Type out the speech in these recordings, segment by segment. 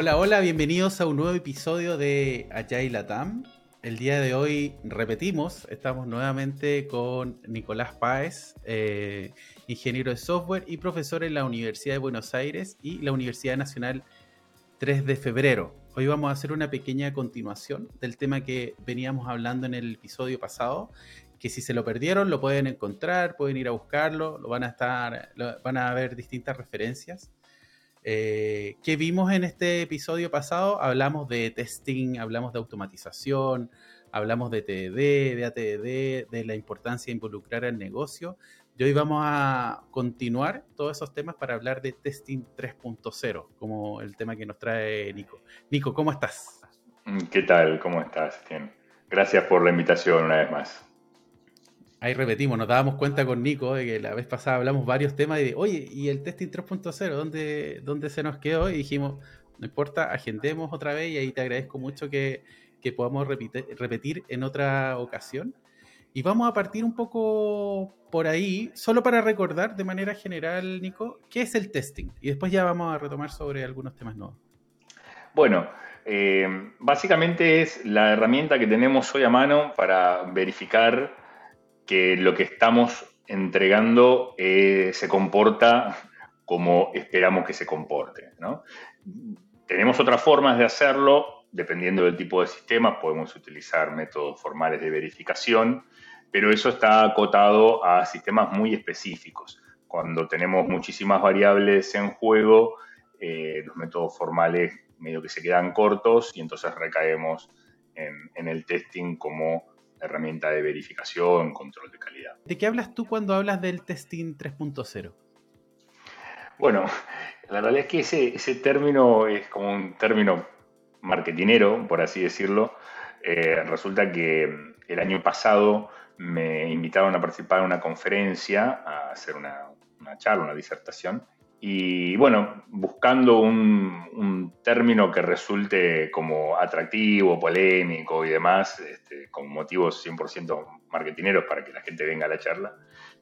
Hola, hola, bienvenidos a un nuevo episodio de Agile Latam. El día de hoy repetimos, estamos nuevamente con Nicolás Páez, eh, ingeniero de software y profesor en la Universidad de Buenos Aires y la Universidad Nacional 3 de Febrero. Hoy vamos a hacer una pequeña continuación del tema que veníamos hablando en el episodio pasado, que si se lo perdieron lo pueden encontrar, pueden ir a buscarlo, lo van a estar, van a ver distintas referencias. Eh, ¿Qué vimos en este episodio pasado? Hablamos de testing, hablamos de automatización, hablamos de TDD, de ATD, de la importancia de involucrar al negocio. Y hoy vamos a continuar todos esos temas para hablar de testing 3.0, como el tema que nos trae Nico. Nico, ¿cómo estás? ¿Qué tal? ¿Cómo estás? Gracias por la invitación una vez más ahí repetimos, nos dábamos cuenta con Nico de que la vez pasada hablamos varios temas y de, oye, ¿y el testing 3.0? ¿Dónde, ¿Dónde se nos quedó? Y dijimos, no importa, agendemos otra vez y ahí te agradezco mucho que, podamos repetir, en otra ocasión. Y vamos a partir un poco por ahí, solo para recordar de manera general, Nico, ¿qué es el testing? Y después ya vamos a retomar sobre algunos temas nuevos. Bueno, eh, básicamente es la herramienta que tenemos hoy a mano para verificar que lo que estamos entregando eh, se comporta como esperamos que se comporte. Tenemos otras formas de hacerlo, dependiendo del tipo de sistema, podemos utilizar métodos formales de verificación, pero eso está acotado a sistemas muy específicos. Cuando tenemos muchísimas variables en juego, eh, los métodos formales medio que se quedan cortos y entonces recaemos en el testing como herramienta de verificación, control de calidad. ¿De qué hablas tú cuando hablas del testing 3.0? Bueno, la realidad es que ese, ese, término es como un término marketinero, por así decirlo. Eh, resulta que el año pasado me invitaron a participar en una conferencia, a hacer una, una charla, una disertación, y bueno, buscando un, término que resulte como atractivo, polémico y demás, este, con motivos 100% marketineros para que la gente venga a la charla,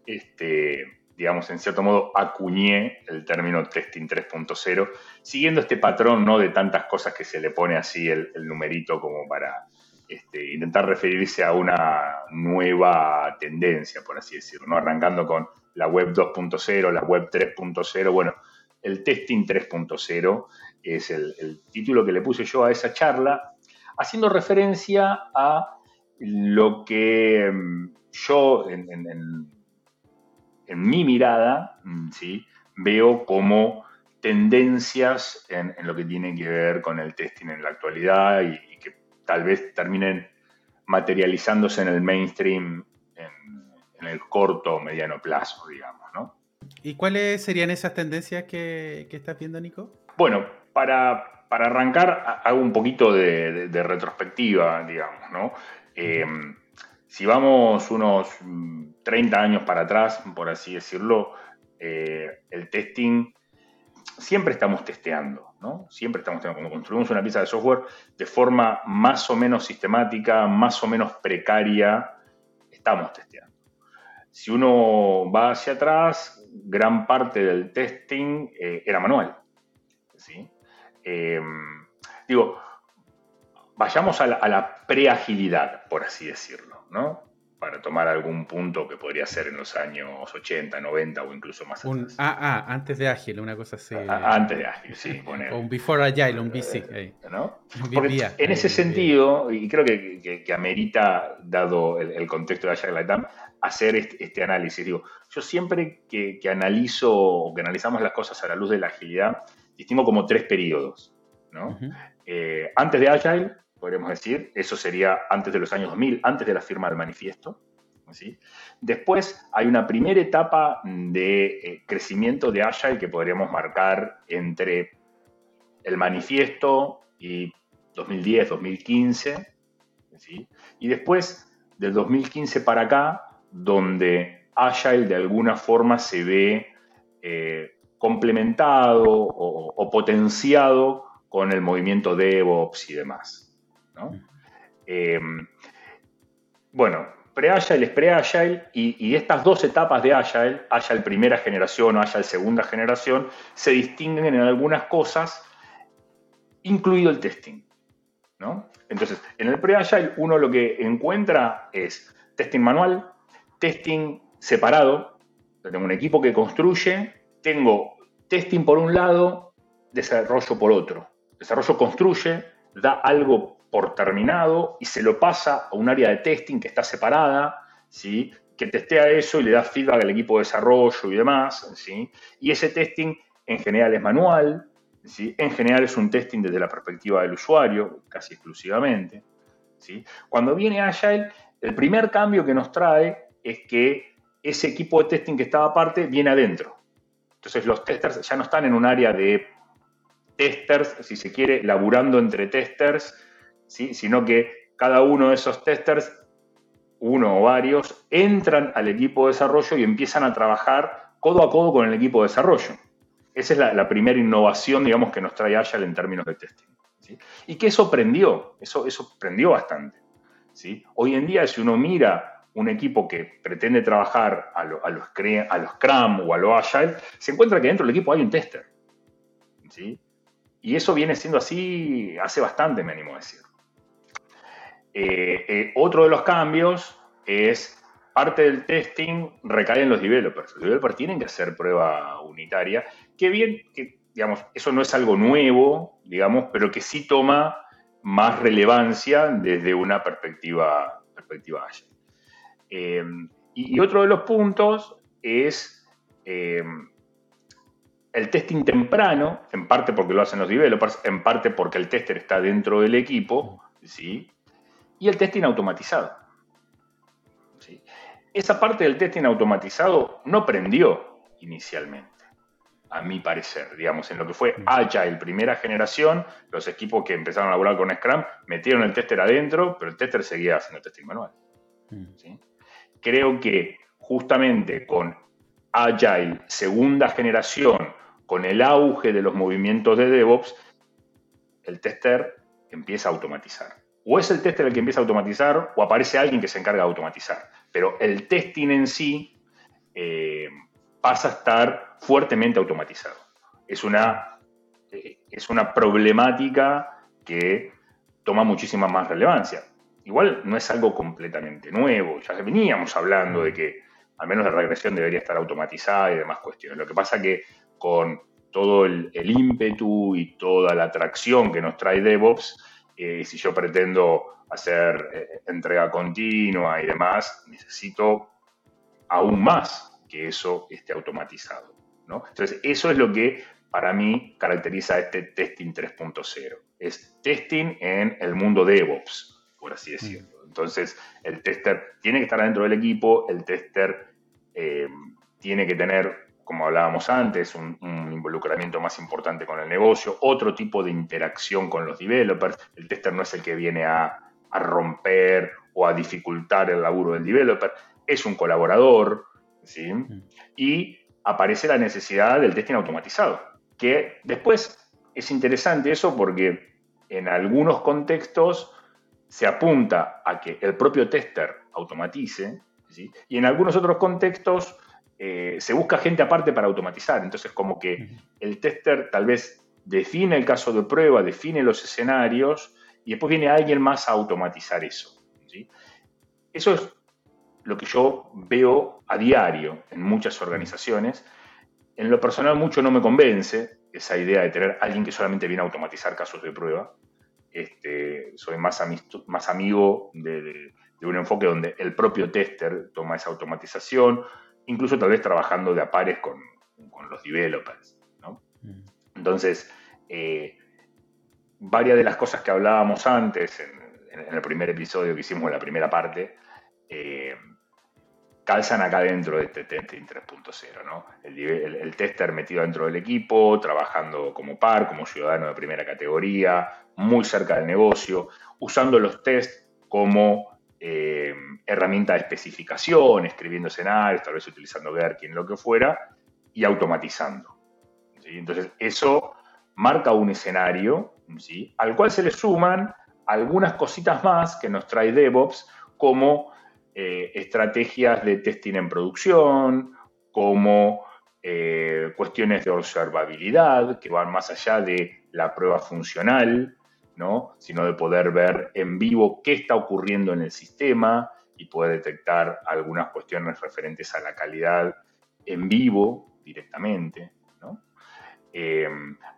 este, digamos, en cierto modo acuñé el término testing 3.0, siguiendo este patrón ¿no? de tantas cosas que se le pone así el, numerito como para este, intentar referirse a una nueva tendencia, por así decirlo, ¿no? arrancando con la web 2.0, la web 3.0, bueno, el testing 3.0 es el, título que le puse yo a esa charla, haciendo referencia a lo que mm, yo en, mi mirada mm, ¿sí? veo como tendencias en, lo que tiene que ver con el testing en la actualidad y, que tal vez terminen materializándose en el mainstream el corto o mediano plazo, digamos, ¿no? ¿Y cuáles serían esas tendencias que, estás viendo, Nico? Bueno, para, arrancar, hago un poquito de, retrospectiva, digamos, ¿no? Em, si vamos unos 30 años para atrás, por así decirlo, eh, el testing, siempre estamos testeando, ¿no? Siempre estamos testeando. Cuando construimos una pieza de software de forma más o menos sistemática, más o menos precaria, estamos testeando. Si uno va hacia atrás, gran parte del testing eh, era manual. ¿sí? Eh, digo, vayamos a la, a preagilidad, por así decirlo, ¿no? Para tomar algún punto que podría ser en los años 80, 90 o incluso más un, Ah, ah, antes de Ágil, una cosa así. antes de Ágil, sí. o un Before Agile, un BC. ¿no? en ese sentido, y creo que, que, amerita, dado el, contexto de Agile Latam, hacer este, análisis. Digo, yo siempre que, analizo o que analizamos las cosas a la luz de la agilidad, distingo como tres periodos. Eh, antes de Agile, podríamos decir, eso sería antes de los años 2000, antes de la firma del manifiesto. Después hay una primera etapa de eh, crecimiento de Agile que podríamos marcar entre el manifiesto y 2010, 2015. Y después, del 2015 para acá, donde Agile de alguna forma se ve eh, complementado o, potenciado con el movimiento DevOps y demás. Eh, bueno, pre-Agile es pre-Agile y, estas dos etapas de Agile, Agile primera generación o Agile segunda generación, se distinguen en algunas cosas incluido el testing. Entonces, en el pre-agile uno lo que encuentra es testing manual, testing separado, tengo un equipo que construye, tengo testing por un lado, desarrollo por otro. Desarrollo construye, da algo terminado y se lo pasa a un área de testing que está separada, ¿sí? que testea eso y le da feedback al equipo de desarrollo y demás. ¿sí? Y ese testing en general es manual, ¿sí? en general es un testing desde la perspectiva del usuario, casi exclusivamente. ¿sí? Cuando viene Agile, el primer cambio que nos trae es que ese equipo de testing que estaba aparte viene adentro. Entonces los testers ya no están en un área de testers, si se quiere, laburando entre testers, sino que cada uno de esos testers, uno o varios, entran al equipo de desarrollo y empiezan a trabajar codo a codo con el equipo de desarrollo. Esa es la, primera innovación, digamos, que nos trae Agile en términos de testing. Y que eso prendió, eso, prendió bastante. Hoy en día, si uno mira un equipo que pretende trabajar a, los, a Scrum o a lo Agile, se encuentra que dentro del equipo hay un tester. Y eso viene siendo así hace bastante, me animo a decir. Eh, eh, otro de los cambios es parte del testing recae en los developers. Los developers tienen que hacer prueba unitaria. Qué bien que, digamos, eso no es algo nuevo, digamos, pero que sí toma más relevancia desde una perspectiva, perspectiva. Eh, y, otro de los puntos es el testing temprano, en parte porque lo hacen los developers, en parte porque el tester está dentro del equipo, ¿sí? Y el testing automatizado. ¿sí? Esa parte del testing automatizado no prendió inicialmente, a mi parecer, digamos, en lo que fue Agile, primera generación, los equipos que empezaron a laburar con Scrum metieron el tester adentro, pero el tester seguía haciendo testing manual. ¿sí? Creo que justamente con Agile, segunda generación, con el auge de los movimientos de DevOps, el tester empieza a automatizar. O es el tester el que empieza a automatizar o aparece alguien que se encarga de automatizar. Pero el testing en sí eh, pasa a estar fuertemente automatizado. Es una, eh, es una problemática que toma muchísima más relevancia. Igual no es algo completamente nuevo, ya veníamos hablando de que al menos la regresión debería estar automatizada y demás cuestiones. Lo que pasa que con todo el, ímpetu y toda la atracción que nos trae DevOps, eh, si yo pretendo hacer eh, entrega continua y demás, necesito aún más que eso esté automatizado. Entonces, eso es lo que para mí caracteriza este testing 3.0. Es testing en el mundo DevOps, por así decirlo. Mm. Entonces, el tester tiene que estar dentro del equipo, el tester eh, tiene que tener como hablábamos antes, un, involucramiento más importante con el negocio, otro tipo de interacción con los developers. El tester no es el que viene a, romper o a dificultar el laburo del developer, es un colaborador, ¿sí? Mm. Y aparece la necesidad del testing automatizado, que después es interesante eso porque en algunos contextos se apunta a que el propio tester automatice, ¿sí? y en algunos otros contextos eh, se busca gente aparte para automatizar. Entonces, como que el tester tal vez define el caso de prueba, define los escenarios y después viene alguien más a automatizar eso. Eso es lo que yo veo a diario en muchas organizaciones. En lo personal mucho no me convence esa idea de tener alguien que solamente viene a automatizar casos de prueba. Este, soy más, más amigo de un enfoque donde el propio tester toma esa automatización, incluso tal vez trabajando de a pares con, los developers. Mm. Entonces, eh, varias de las cosas que hablábamos antes, en, el primer episodio que hicimos en la primera parte, eh, calzan acá dentro de este testing 3.0. ¿no? El, tester metido dentro del equipo, trabajando como par, como ciudadano de primera categoría, muy cerca del negocio, usando los tests como eh, herramienta de especificación, escribiendo escenarios, tal vez utilizando Gherkin, lo que fuera, y automatizando. Entonces, eso marca un escenario ¿sí? al cual se le suman algunas cositas más que nos trae DevOps, como eh, estrategias de testing en producción, como eh, cuestiones de observabilidad que van más allá de la prueba funcional, ¿no? sino de poder ver en vivo qué está ocurriendo en el sistema y poder detectar algunas cuestiones referentes a la calidad en vivo directamente. Eh,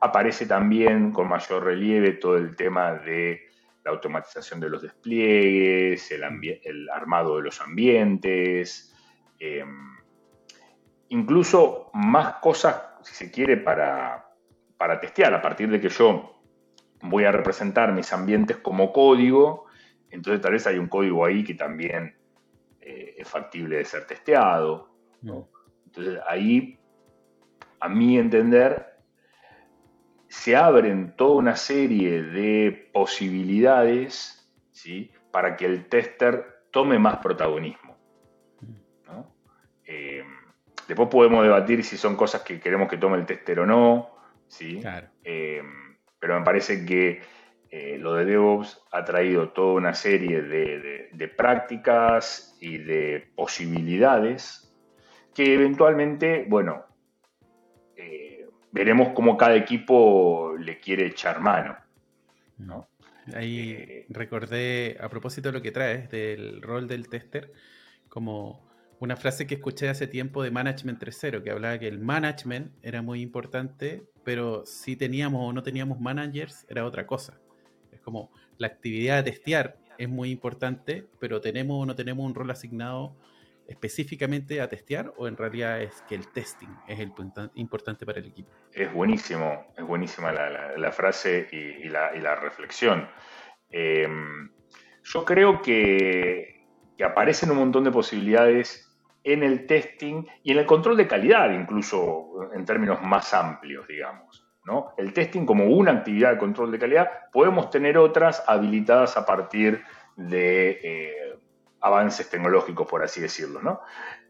aparece también con mayor relieve todo el tema de la automatización de los despliegues, el, armado de los ambientes, eh, incluso más cosas, si se quiere, para, testear. A partir de que yo voy a representar mis ambientes como código, entonces tal vez hay un código ahí que también eh, es factible de ser testeado. Entonces ahí, a mi entender, se abren toda una serie de posibilidades ¿sí? para que el tester tome más protagonismo. Eh, después podemos debatir si son cosas que queremos que tome el tester o no, ¿sí? Eh, pero me parece que eh, lo de DevOps ha traído toda una serie de prácticas y de posibilidades que eventualmente, bueno, veremos cómo cada equipo le quiere echar mano. ¿no? Ahí eh, recordé, a propósito de lo que traes, del rol del tester, como una frase que escuché hace tiempo de Management 3.0, que hablaba que el management era muy importante, pero si teníamos o no teníamos managers era otra cosa. Es como la actividad de testear es muy importante, pero tenemos o no tenemos un rol asignado específicamente a testear o en realidad es que el testing es el importante para el equipo? Es buenísimo, es buenísima la, frase y, la, reflexión. Em, yo creo que, aparecen un montón de posibilidades en el testing y en el control de calidad, incluso en términos más amplios, digamos. ¿no? El testing como una actividad de control de calidad, podemos tener otras habilitadas a partir de eh, avances tecnológicos, por así decirlo. ¿no?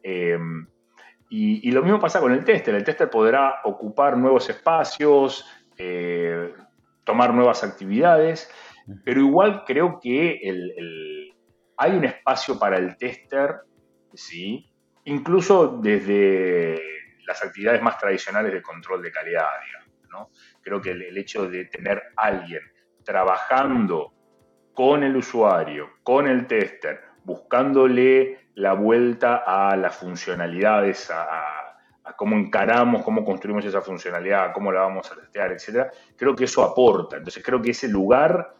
Eh, y, lo mismo pasa con el tester. El tester podrá ocupar nuevos espacios, eh, tomar nuevas actividades, pero igual creo que hay un espacio para el tester, ¿sí? Incluso desde las actividades más tradicionales de control de calidad. ¿no? Creo que el hecho de tener alguien trabajando con el usuario, con el tester, buscándole la vuelta a las funcionalidades, a, cómo encaramos, cómo construimos esa funcionalidad, cómo la vamos a testear, etc. Creo que eso aporta. Entonces creo que ese lugar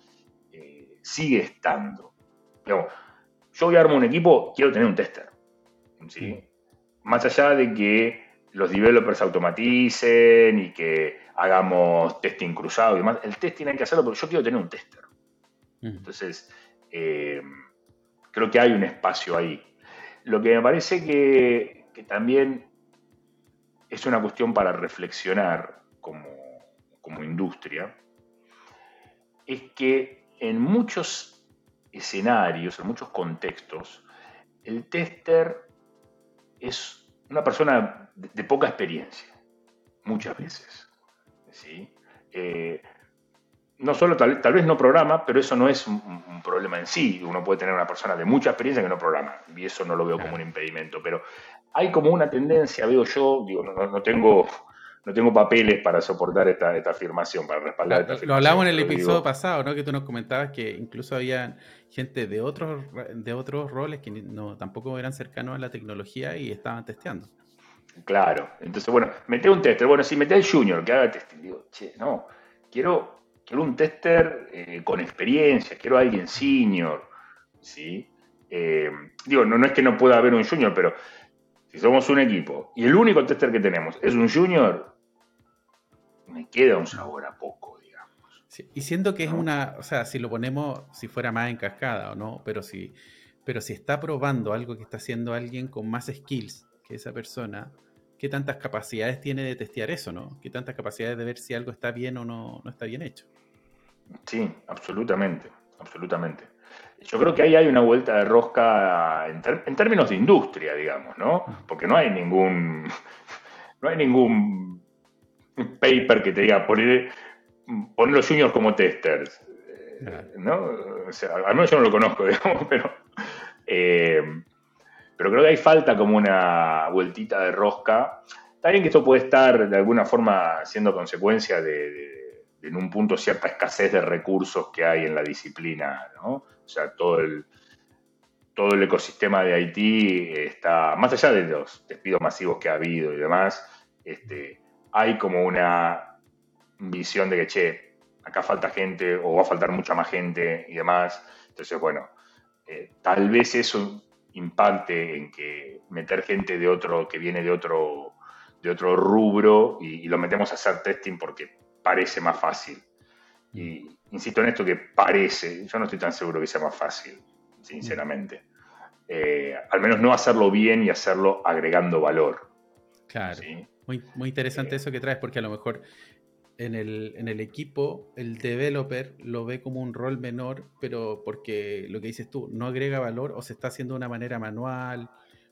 eh, sigue estando. yo voy a armar un equipo, quiero tener un tester. Más allá de que los developers automaticen y que hagamos testing cruzado y demás, el testing hay que hacerlo porque yo quiero tener un tester. Entonces, eh, creo que hay un espacio ahí. Lo que me parece que, también es una cuestión para reflexionar como, industria, es que en muchos escenarios, en muchos contextos, el tester es una persona de, poca experiencia, muchas veces. ¿sí? Eh, no solo tal, vez no programa, pero eso no es un, problema en sí. Uno puede tener una persona de mucha experiencia que no programa, y eso no lo veo como un impedimento. Pero hay como una tendencia, veo yo, digo, no, tengo, no tengo papeles para soportar esta, afirmación, para respaldar esta afirmación. Lo hablamos en el episodio pasado, ¿no? Que tú nos comentabas que incluso había gente de otros, de otros roles que no, tampoco eran cercanos a la tecnología y estaban testeando. Claro, entonces, bueno, mete un tester. Bueno, si mete al junior que haga testing, digo, che, no, quiero quiero un tester eh, con experiencia, quiero a alguien senior, ¿sí? Eh, digo, no, no es que no pueda haber un junior, pero si somos un equipo y el único tester que tenemos es un junior, me queda un sabor a poco, digamos. y siendo que es una, o sea, si lo ponemos, si fuera más en cascada o no, pero si, pero si está probando algo que está haciendo alguien con más skills que esa persona, ¿qué tantas capacidades tiene de testear eso, no? ¿Qué tantas capacidades de ver si algo está bien o no, no está bien hecho? Sí, absolutamente, absolutamente. Yo creo que ahí hay una vuelta de rosca en, términos de industria, digamos, ¿no? Porque no hay ningún, no hay ningún paper que te diga poner, poner los juniors como testers, ¿no? O sea, al menos yo no lo conozco, digamos, pero, eh, pero creo que hay falta como una vueltita de rosca. Está bien que esto puede estar de alguna forma siendo consecuencia de en un punto cierta escasez de recursos que hay en la disciplina, ¿no? O sea, todo el, todo el ecosistema de Haití está, más allá de los despidos masivos que ha habido y demás, este, hay como una visión de que, che, acá falta gente o va a faltar mucha más gente y demás. Entonces, bueno, eh, tal vez eso impacte en que meter gente de otro, que viene de otro, de otro rubro y, lo metemos a hacer testing porque parece más fácil. Y insisto en esto que parece, yo no estoy tan seguro que sea más fácil, sinceramente. Eh, al menos no hacerlo bien y hacerlo agregando valor. Claro. Muy, muy interesante eh, eso que traes, porque a lo mejor en el, en el, equipo el developer lo ve como un rol menor, pero porque lo que dices tú, no agrega valor o se está haciendo de una manera manual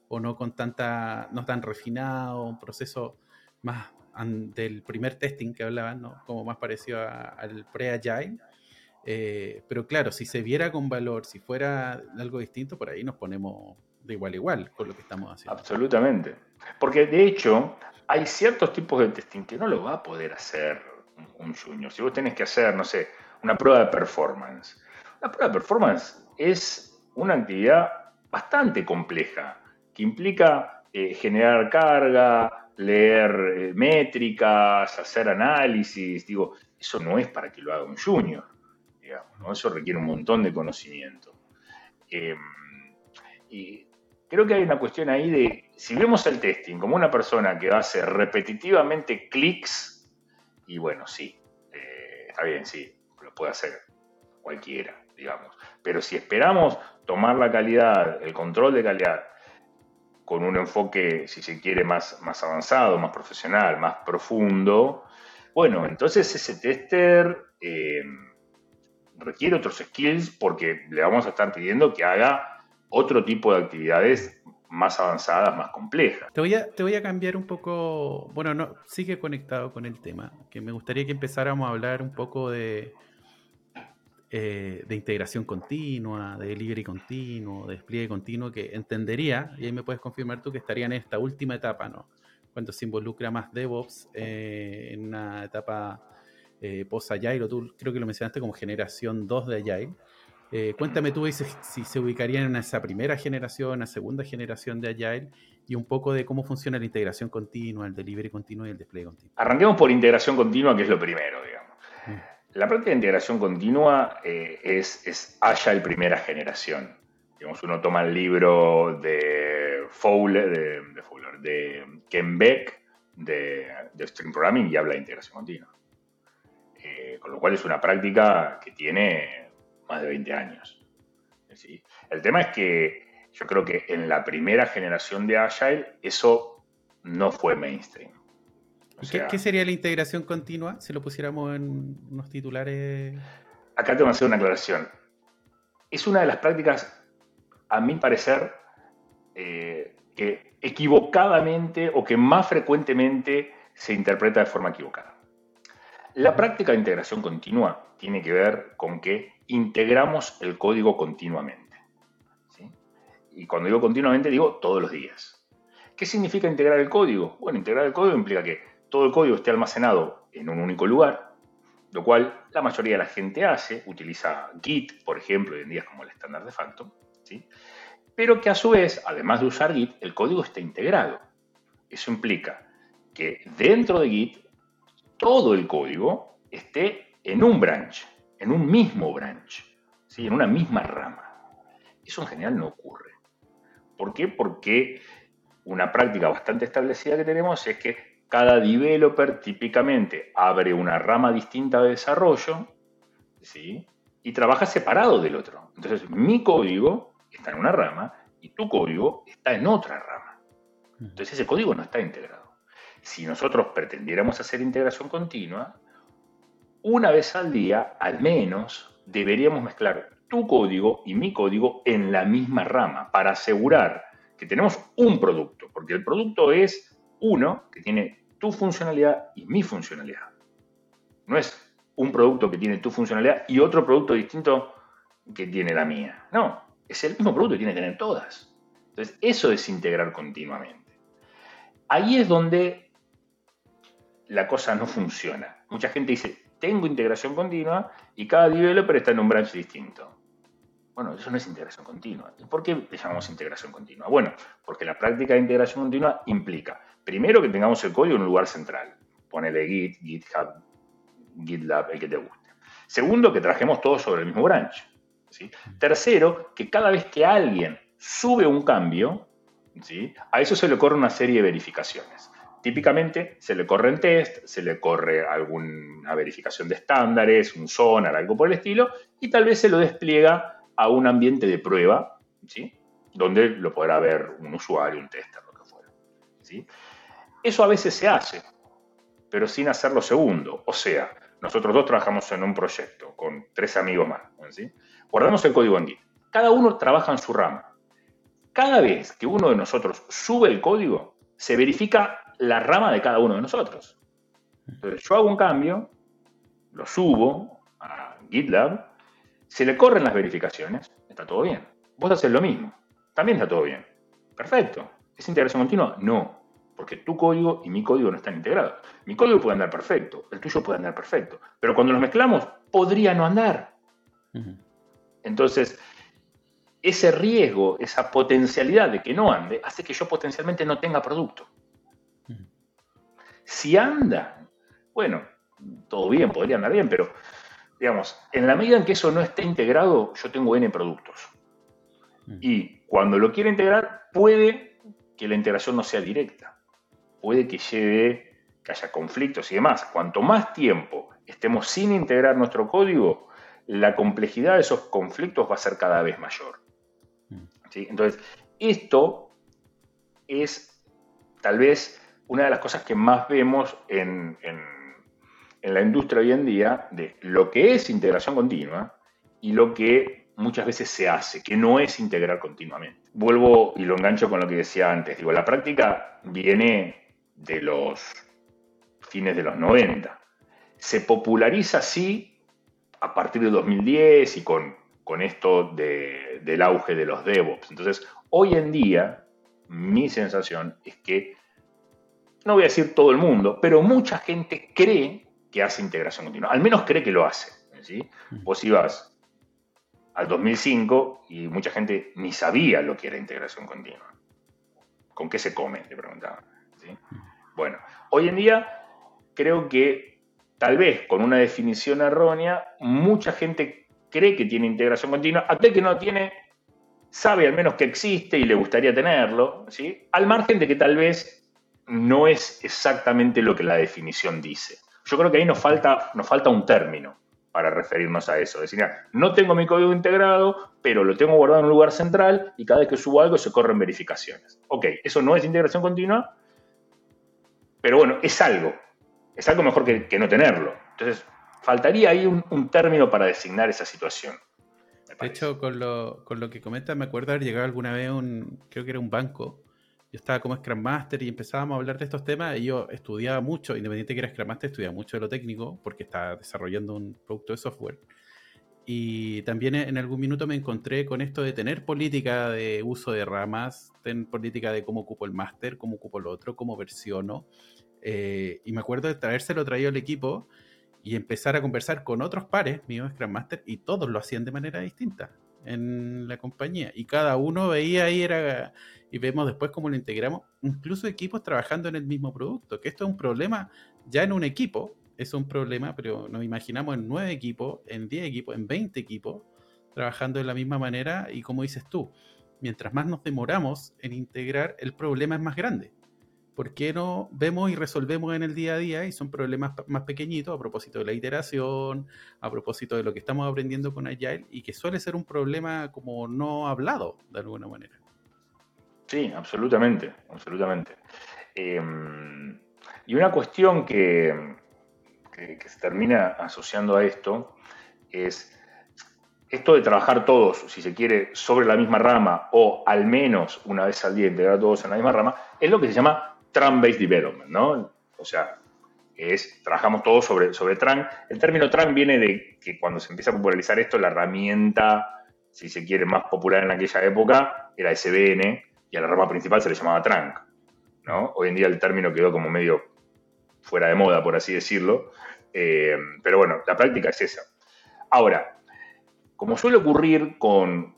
o no con tanta, no tan refinado, un proceso más del primer testing que hablaban, ¿no? como más parecido al pre-agile. Eh, pero claro, si se viera con valor, si fuera algo distinto, por ahí nos ponemos de igual a igual con lo que estamos haciendo. Absolutamente. Porque de hecho, hay ciertos tipos de testing que no lo va a poder hacer un junior. Si vos tenés que hacer, no sé, una prueba de performance. La prueba de performance es una actividad bastante compleja, que implica eh, generar carga, leer eh, métricas, hacer análisis. Digo, eso no es para que lo haga un junior, digamos, Eso requiere un montón de conocimiento. Em, y creo que hay una cuestión ahí de, si vemos el testing como una persona que hace repetitivamente clics y bueno, sí, eh, está bien, sí, lo puede hacer cualquiera, digamos. Pero si esperamos tomar la calidad, el control de calidad, con un enfoque, si se quiere, más, más avanzado, más profesional, más profundo, bueno, entonces ese tester eh, requiere otros skills porque le vamos a estar pidiendo que haga otro tipo de actividades más avanzadas, más complejas. Te voy, a, te voy a cambiar un poco, bueno, no, sigue conectado con el tema, que me gustaría que empezáramos a hablar un poco de, eh, de integración continua, de delivery continuo, de despliegue continuo, que entendería, y ahí me puedes confirmar tú que estaría en esta última etapa, ¿no? Cuando se involucra más DevOps eh, en una etapa eh, post-Agile, o tú creo que lo mencionaste como generación 2 de Agile eh, cuéntame tú si, se ubicarían en esa primera generación, en la segunda generación de Agile y un poco de cómo funciona la integración continua, el delivery continuo y el despliegue continuo. Arranquemos por integración continua, que es lo primero, digamos. Mm. La práctica de integración continua eh, es, es Agile primera generación. Digamos, uno toma el libro de Fowler, de, de, de Ken Beck, de, de String Programming y habla de integración continua. Eh, con lo cual es una práctica que tiene más de 20 años. El tema es que yo creo que en la primera generación de Agile eso no fue mainstream. ¿Qué, sería la integración continua si lo pusiéramos en unos titulares? Acá tengo que hacer una aclaración. Es una de las prácticas, a mi parecer, eh, que equivocadamente o que más frecuentemente se interpreta de forma equivocada. La práctica de integración continua tiene que ver con que integramos el código continuamente. Y cuando digo continuamente, digo todos los días. ¿Qué significa integrar el código? Bueno, integrar el código implica que todo el código esté almacenado en un único lugar, lo cual la mayoría de la gente hace, utiliza Git, por ejemplo, hoy en día es como el estándar de facto, ¿sí? pero que a su vez, además de usar Git, el código está integrado. Eso implica que dentro de Git todo el código esté en un branch, en un mismo branch, ¿sí? en una misma rama. Eso en general no ocurre. ¿Por qué? Porque una práctica bastante establecida que tenemos es que cada developer típicamente abre una rama distinta de desarrollo ¿sí? y trabaja separado del otro. Entonces, mi código está en una rama y tu código está en otra rama. Entonces, ese código no está integrado si nosotros pretendiéramos hacer integración continua, una vez al día, al menos, deberíamos mezclar tu código y mi código en la misma rama para asegurar que tenemos un producto, porque el producto es uno que tiene tu funcionalidad y mi funcionalidad. No es un producto que tiene tu funcionalidad y otro producto distinto que tiene la mía. No, es el mismo producto que tiene que tener todas. Entonces, eso es integrar continuamente. Ahí es donde la cosa no funciona. Mucha gente dice, tengo integración continua y cada developer está en un branch distinto. Bueno, eso no es integración continua. ¿Y por qué le llamamos integración continua? Bueno, porque la práctica de integración continua implica, primero, que tengamos el código en un lugar central. Ponele Git, GitHub, GitLab, el que te guste. Segundo, que trajemos todo sobre el mismo branch. Tercero, que cada vez que alguien sube un cambio, a eso se le corre una serie de verificaciones. Típicamente se le corre en test, se le corre alguna verificación de estándares, un sonar, algo por el estilo, y tal vez se lo despliega a un ambiente de prueba, ¿sí? donde lo podrá ver un usuario, un tester, lo que fuera. ¿sí? Eso a veces se hace, pero sin hacerlo segundo. O sea, nosotros dos trabajamos en un proyecto con tres amigos más. ¿sí? Guardamos el código en Git. Cada uno trabaja en su rama. Cada vez que uno de nosotros sube el código, se verifica la rama de cada uno de nosotros. Entonces, yo hago un cambio, lo subo a GitLab se le corren las verificaciones, está todo bien. Vos haces lo mismo, también está todo bien. Perfecto. ¿Es integración continua? No, porque tu código y mi código no están integrados. Mi código puede andar perfecto, el tuyo puede andar perfecto, pero cuando los mezclamos, podría no andar. Entonces, ese riesgo, esa potencialidad de que no ande, hace que yo potencialmente no tenga producto. Si anda, bueno, todo bien, podría andar bien, pero digamos, en la medida en que eso no esté integrado, yo tengo N productos. Mm. Y cuando lo quiero integrar, puede que la integración no sea directa. Puede que lleve, que haya conflictos y demás. Cuanto más tiempo estemos sin integrar nuestro código, la complejidad de esos conflictos va a ser cada vez mayor. Mm. Entonces, esto es tal vez una de las cosas que más vemos en en la industria hoy en día de lo que es integración continua y lo que muchas veces se hace, que no es integrar continuamente. Vuelvo y lo engancho con lo que decía antes. Digo, la práctica viene de los fines de los 90. Se populariza así a partir de 2010 y con, con esto del auge de los DevOps. Entonces, hoy en día, mi sensación es que, no voy a decir todo el mundo, pero mucha gente cree que hace integración continua. Al menos cree que lo hace. ¿sí? Vos ibas al 2005 y mucha gente ni sabía lo que era integración continua. ¿Con qué se come? Le preguntaban. Bueno, hoy en día creo que tal vez con una definición errónea, mucha gente cree que tiene integración continua. Aquel que no tiene sabe al menos que existe y le gustaría tenerlo, ¿sí? al margen de que tal vez no es exactamente lo que la definición dice. Yo creo que ahí nos falta, nos falta un término para referirnos a eso. Decir, no tengo mi código integrado, pero lo tengo guardado en un lugar central y cada vez que subo algo se corren verificaciones. Ok, eso no es integración continua, pero bueno, es algo. Es algo mejor que, no tenerlo. Entonces, faltaría ahí un, término para designar esa situación. De hecho, con lo, con lo que comentas, me acuerdo haber llegado alguna vez un, creo que era un banco, yo estaba como Scrum Master y empezábamos a hablar de estos temas y yo estudiaba mucho, independiente que era Scrum Master, estudiaba mucho de lo técnico porque estaba desarrollando un producto de software. Y también en algún minuto me encontré con esto de tener política de uso de ramas, tener política de cómo ocupo el máster, cómo ocupo el otro, cómo versiono. Eh, y me acuerdo de traérselo traído al equipo y empezar a conversar con otros pares míos Scrum Master y todos lo hacían de manera distinta en la compañía. Y cada uno veía ahí era y vemos después cómo lo integramos, incluso equipos trabajando en el mismo producto, que esto es un problema ya en un equipo, es un problema, pero nos imaginamos en nueve equipos, en diez equipos, en veinte equipos, trabajando de la misma manera y como dices tú, mientras más nos demoramos en integrar, el problema es más grande. ¿Por qué no vemos y resolvemos en el día a día y son problemas más pequeñitos a propósito de la iteración, a propósito de lo que estamos aprendiendo con Agile y que suele ser un problema como no hablado de alguna manera? Sí, absolutamente, absolutamente. Em, y una cuestión que, se termina asociando a esto es esto de trabajar todos, si se quiere, sobre la misma rama o al menos una vez al día integrar todos en la misma rama, es lo que se llama Tran-Based Development, ¿no? O sea, es, trabajamos todos sobre, sobre. El término Tran viene de que cuando se empieza a popularizar esto, la herramienta, si se quiere, más popular en aquella época era SBN, y a la rama principal se le llamaba trunk. ¿no? Hoy en día el término quedó como medio fuera de moda, por así decirlo. Eh, pero bueno, la práctica es esa. Ahora, como suele ocurrir con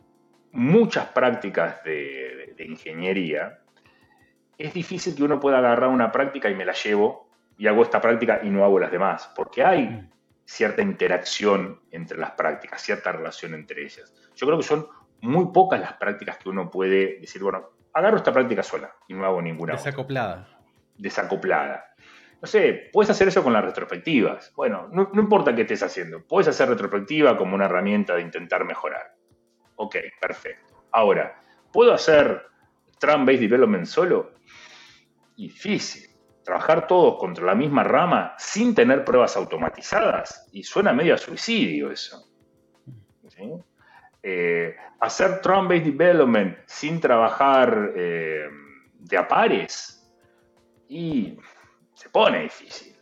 muchas prácticas de, ingeniería, es difícil que uno pueda agarrar una práctica y me la llevo y hago esta práctica y no hago las demás, porque hay mm. cierta interacción entre las prácticas, cierta relación entre ellas. Yo creo que son muy pocas las prácticas que uno puede decir, bueno, agarro esta práctica sola y no hago ninguna. Desacoplada. Desacoplada. No sé, puedes hacer eso con las retrospectivas. Bueno, no, no importa qué estés haciendo, puedes hacer retrospectiva como una herramienta de intentar mejorar. Ok, perfecto. Ahora, ¿puedo hacer Trump-Based Development solo? Difícil. Trabajar todos contra la misma rama sin tener pruebas automatizadas. Y suena medio a suicidio eso. Eh, hacer Trump-Based Development sin trabajar eh, de a pares. Y se pone difícil.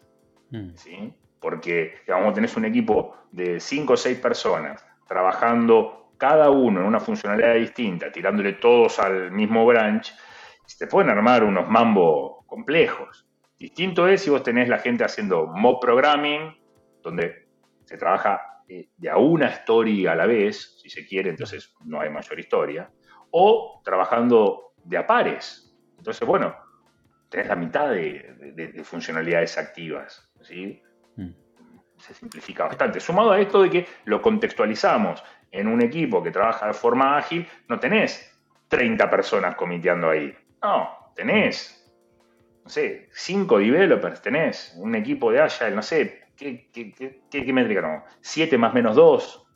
Mm. ¿sí? Porque, digamos, tenés un equipo de 5 o 6 personas trabajando cada uno en una funcionalidad distinta, tirándole todos al mismo branch, se pueden armar unos mambo complejos. Distinto es si vos tenés la gente haciendo mob programming, donde se trabaja eh, de a una story a la vez, si se quiere, entonces no hay mayor historia, o trabajando de a pares. Entonces, bueno, tenés la mitad de, funcionalidades activas. ¿sí? Mm. Se simplifica bastante. Sumado a esto de que lo contextualizamos en un equipo que trabaja de forma ágil, no tenés 30 personas comiteando ahí. No, tenés, no sé, 5 developers, tenés un equipo de Agile, no sé, ¿qué, qué, métrica no? 7 más menos 2,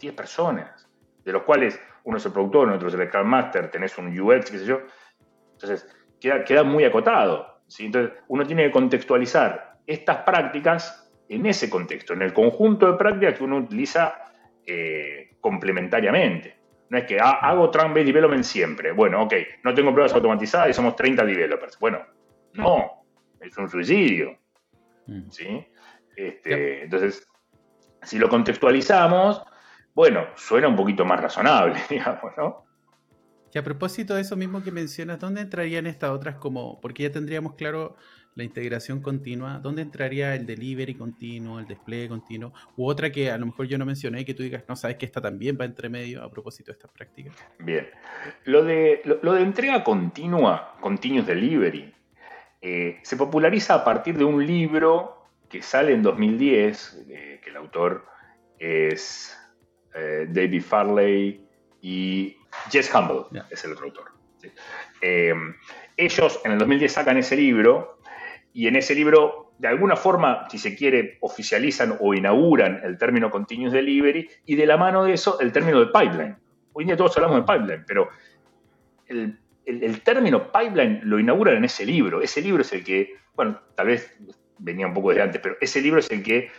10 personas, de los cuales uno es el productor, otro es el Scrum Master, tenés un UX, qué sé yo. Entonces, queda, muy acotado. Entonces, uno tiene que contextualizar estas prácticas en ese contexto, en el conjunto de prácticas que uno utiliza eh, complementariamente. No es que ah, hago Trunk-Based Development siempre. Bueno, ok, no tengo pruebas automatizadas y somos 30 developers. Bueno, no, es un suicidio. Mm. ¿sí? Este, entonces, si lo contextualizamos, bueno, suena un poquito más razonable, digamos, ¿no? Y a propósito de eso mismo que mencionas, ¿dónde entrarían estas otras como, porque ya tendríamos claro la integración continua, ¿dónde entraría el delivery continuo, el despliegue continuo? U otra que a lo mejor yo no mencioné que tú digas, no sabes que esta también va entre medio a propósito de estas prácticas. Bien. Lo de, lo, de entrega continua, Continuous Delivery, eh, se populariza a partir de un libro que sale en 2010, eh, que el autor es eh, David Farley y Jess Humble es el otro autor. Eh, ellos en el 2010 sacan ese libro y en ese libro, de alguna forma, si se quiere, oficializan o inauguran el término continuous delivery y de la mano de eso el término de pipeline. Hoy en día todos hablamos de pipeline, pero el, el término pipeline lo inauguran en ese libro. Ese libro es el que, bueno, tal vez venía un poco desde antes, pero ese libro es el que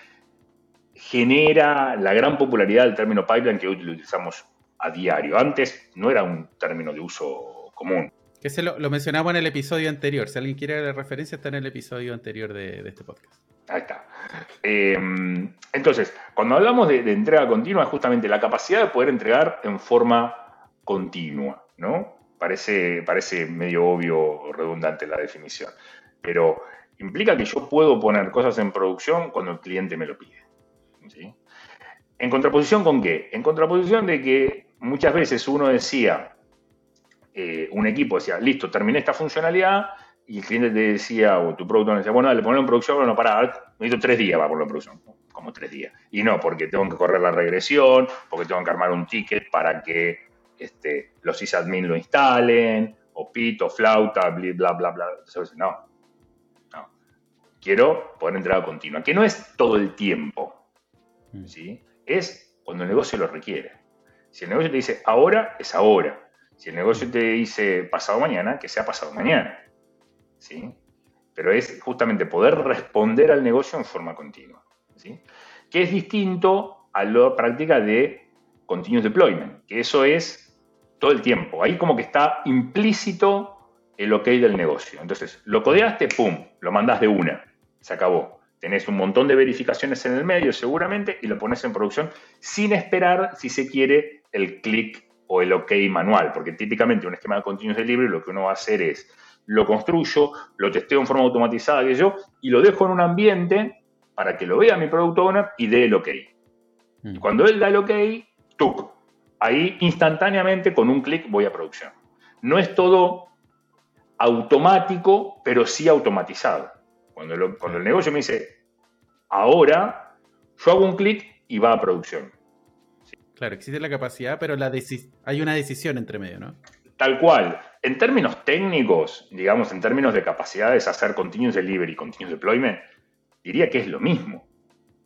genera la gran popularidad del término pipeline que hoy utilizamos a diario. Antes no era un término de uso común. Que se lo, mencionamos en el episodio anterior. Si alguien quiere la referencia, está en el episodio anterior de, este podcast. Ahí está. Em, entonces, cuando hablamos de, entrega continua, es justamente la capacidad de poder entregar en forma continua, ¿no? Parece, parece medio obvio o redundante la definición, pero implica que yo puedo poner cosas en producción cuando el cliente me lo pide. ¿En contraposición con qué? En contraposición de que muchas veces uno decía, eh, un equipo decía, listo, terminé esta funcionalidad, y el cliente te decía, o tu productor decía, bueno, dale, ponlo en producción, bueno, para, necesito tres días para ponerlo en producción. Como tres días. Y no, porque tengo que correr la regresión, porque tengo que armar un ticket para que este, los sysadmin lo instalen, o pito, flauta, bla, bla, bla. No, no. Quiero poder entrada continua, que no es todo el tiempo, mm. ¿sí? Es cuando el negocio lo requiere. Si el negocio te dice ahora, es ahora. Si el negocio te dice pasado mañana, que sea pasado mañana. ¿Sí? Pero es justamente poder responder al negocio en forma continua. ¿sí? Que es distinto a la práctica de continuous deployment, que eso es todo el tiempo. Ahí como que está implícito el ok del negocio. Entonces, lo codeaste, pum, lo mandás de una. Se acabó tenés un montón de verificaciones en el medio seguramente y lo pones en producción sin esperar, si se quiere, el clic o el OK manual, porque típicamente un esquema de continuous delivery lo que uno va a hacer es lo construyo, lo testeo en forma automatizada que yo y lo dejo en un ambiente para que lo vea mi product owner y dé el ok. Mm. Cuando él da el ok, ¡tuc! Ahí instantáneamente con un clic voy a producción. No es todo automático, pero sí automatizado. Cuando, cuando el negocio me dice, ahora, yo hago un clic y va a producción. Claro, existe la capacidad, pero la hay una decisión entre medio, ¿no? Tal cual. En términos técnicos, digamos, en términos de capacidades, hacer continuous delivery y continuous deployment, diría que es lo mismo.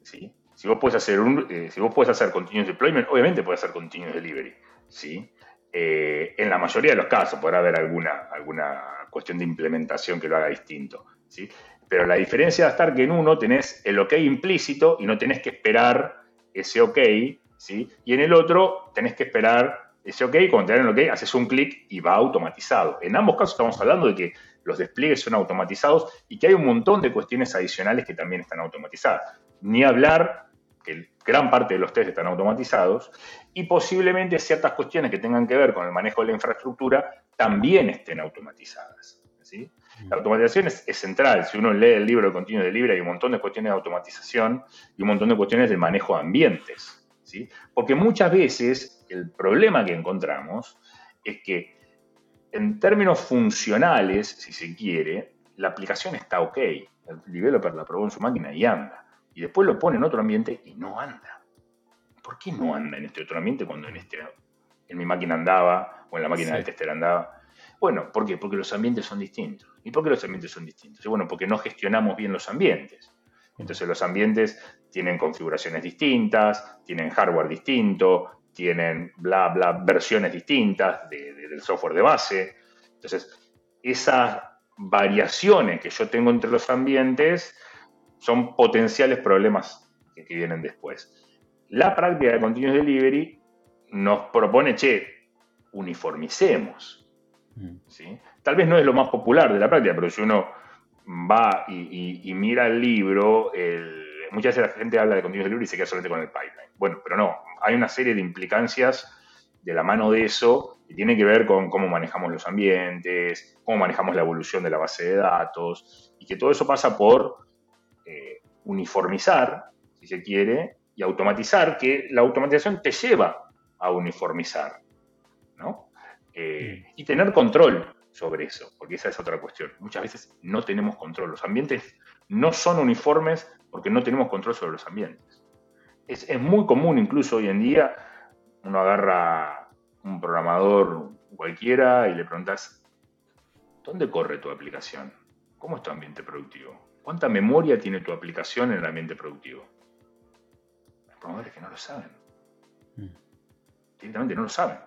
¿sí? Si vos puedes hacer un, eh, si vos puedes hacer continuous deployment, obviamente puedes hacer continuous delivery. ¿sí? Eh, en la mayoría de los casos podrá haber alguna, alguna cuestión de implementación que lo haga distinto. ¿sí? Pero la diferencia va a estar que en uno tenés el OK implícito y no tenés que esperar ese OK, ¿sí? y en el otro tenés que esperar ese OK, cuando te dan el OK, haces un clic y va automatizado. En ambos casos estamos hablando de que los despliegues son automatizados y que hay un montón de cuestiones adicionales que también están automatizadas. Ni hablar que gran parte de los test están automatizados y posiblemente ciertas cuestiones que tengan que ver con el manejo de la infraestructura también estén automatizadas. ¿sí? La automatización es, central. Si uno lee el libro de Continuo de Libre, hay un montón de cuestiones de automatización y un montón de cuestiones de manejo de ambientes. ¿sí? Porque muchas veces el problema que encontramos es que en términos funcionales, si se quiere, la aplicación está ok. El developer la probó en su máquina y anda. Y después lo pone en otro ambiente y no anda. ¿Por qué no anda en este otro ambiente cuando en, este, en mi máquina andaba o en la máquina del tester andaba? Bueno, ¿por qué? Porque los ambientes son distintos. ¿Y por qué los ambientes son distintos? bueno, porque no gestionamos bien los ambientes. Entonces los ambientes tienen configuraciones distintas, tienen hardware distinto, tienen bla, bla, versiones distintas del software de base. Entonces, esas variaciones que yo tengo entre los ambientes son potenciales problemas que, vienen después. La práctica de Continuous Delivery nos propone, che, uniformicemos. Mm. Tal vez no es lo más popular de la práctica, pero si uno va y, mira el libro, muchas veces la gente habla de Continuous Delivery y se queda solamente con el pipeline. Bueno, pero no, hay una serie de implicancias de la mano de eso que tiene que ver con cómo manejamos los ambientes, cómo manejamos la evolución de la base de datos, y que todo eso pasa por eh, uniformizar, si se quiere, y automatizar, que la automatización te lleva a uniformizar, ¿no? Eh, y tener control sobre eso, porque esa es otra cuestión. Muchas veces no tenemos control. Los ambientes no son uniformes porque no tenemos control sobre los ambientes. Es, muy común incluso hoy en día, uno agarra un programador cualquiera y le preguntas, ¿dónde corre tu aplicación? ¿Cómo es tu ambiente productivo? ¿Cuánta memoria tiene tu aplicación en el ambiente productivo? Hay programadores que no lo saben. Mm. Directamente no lo saben.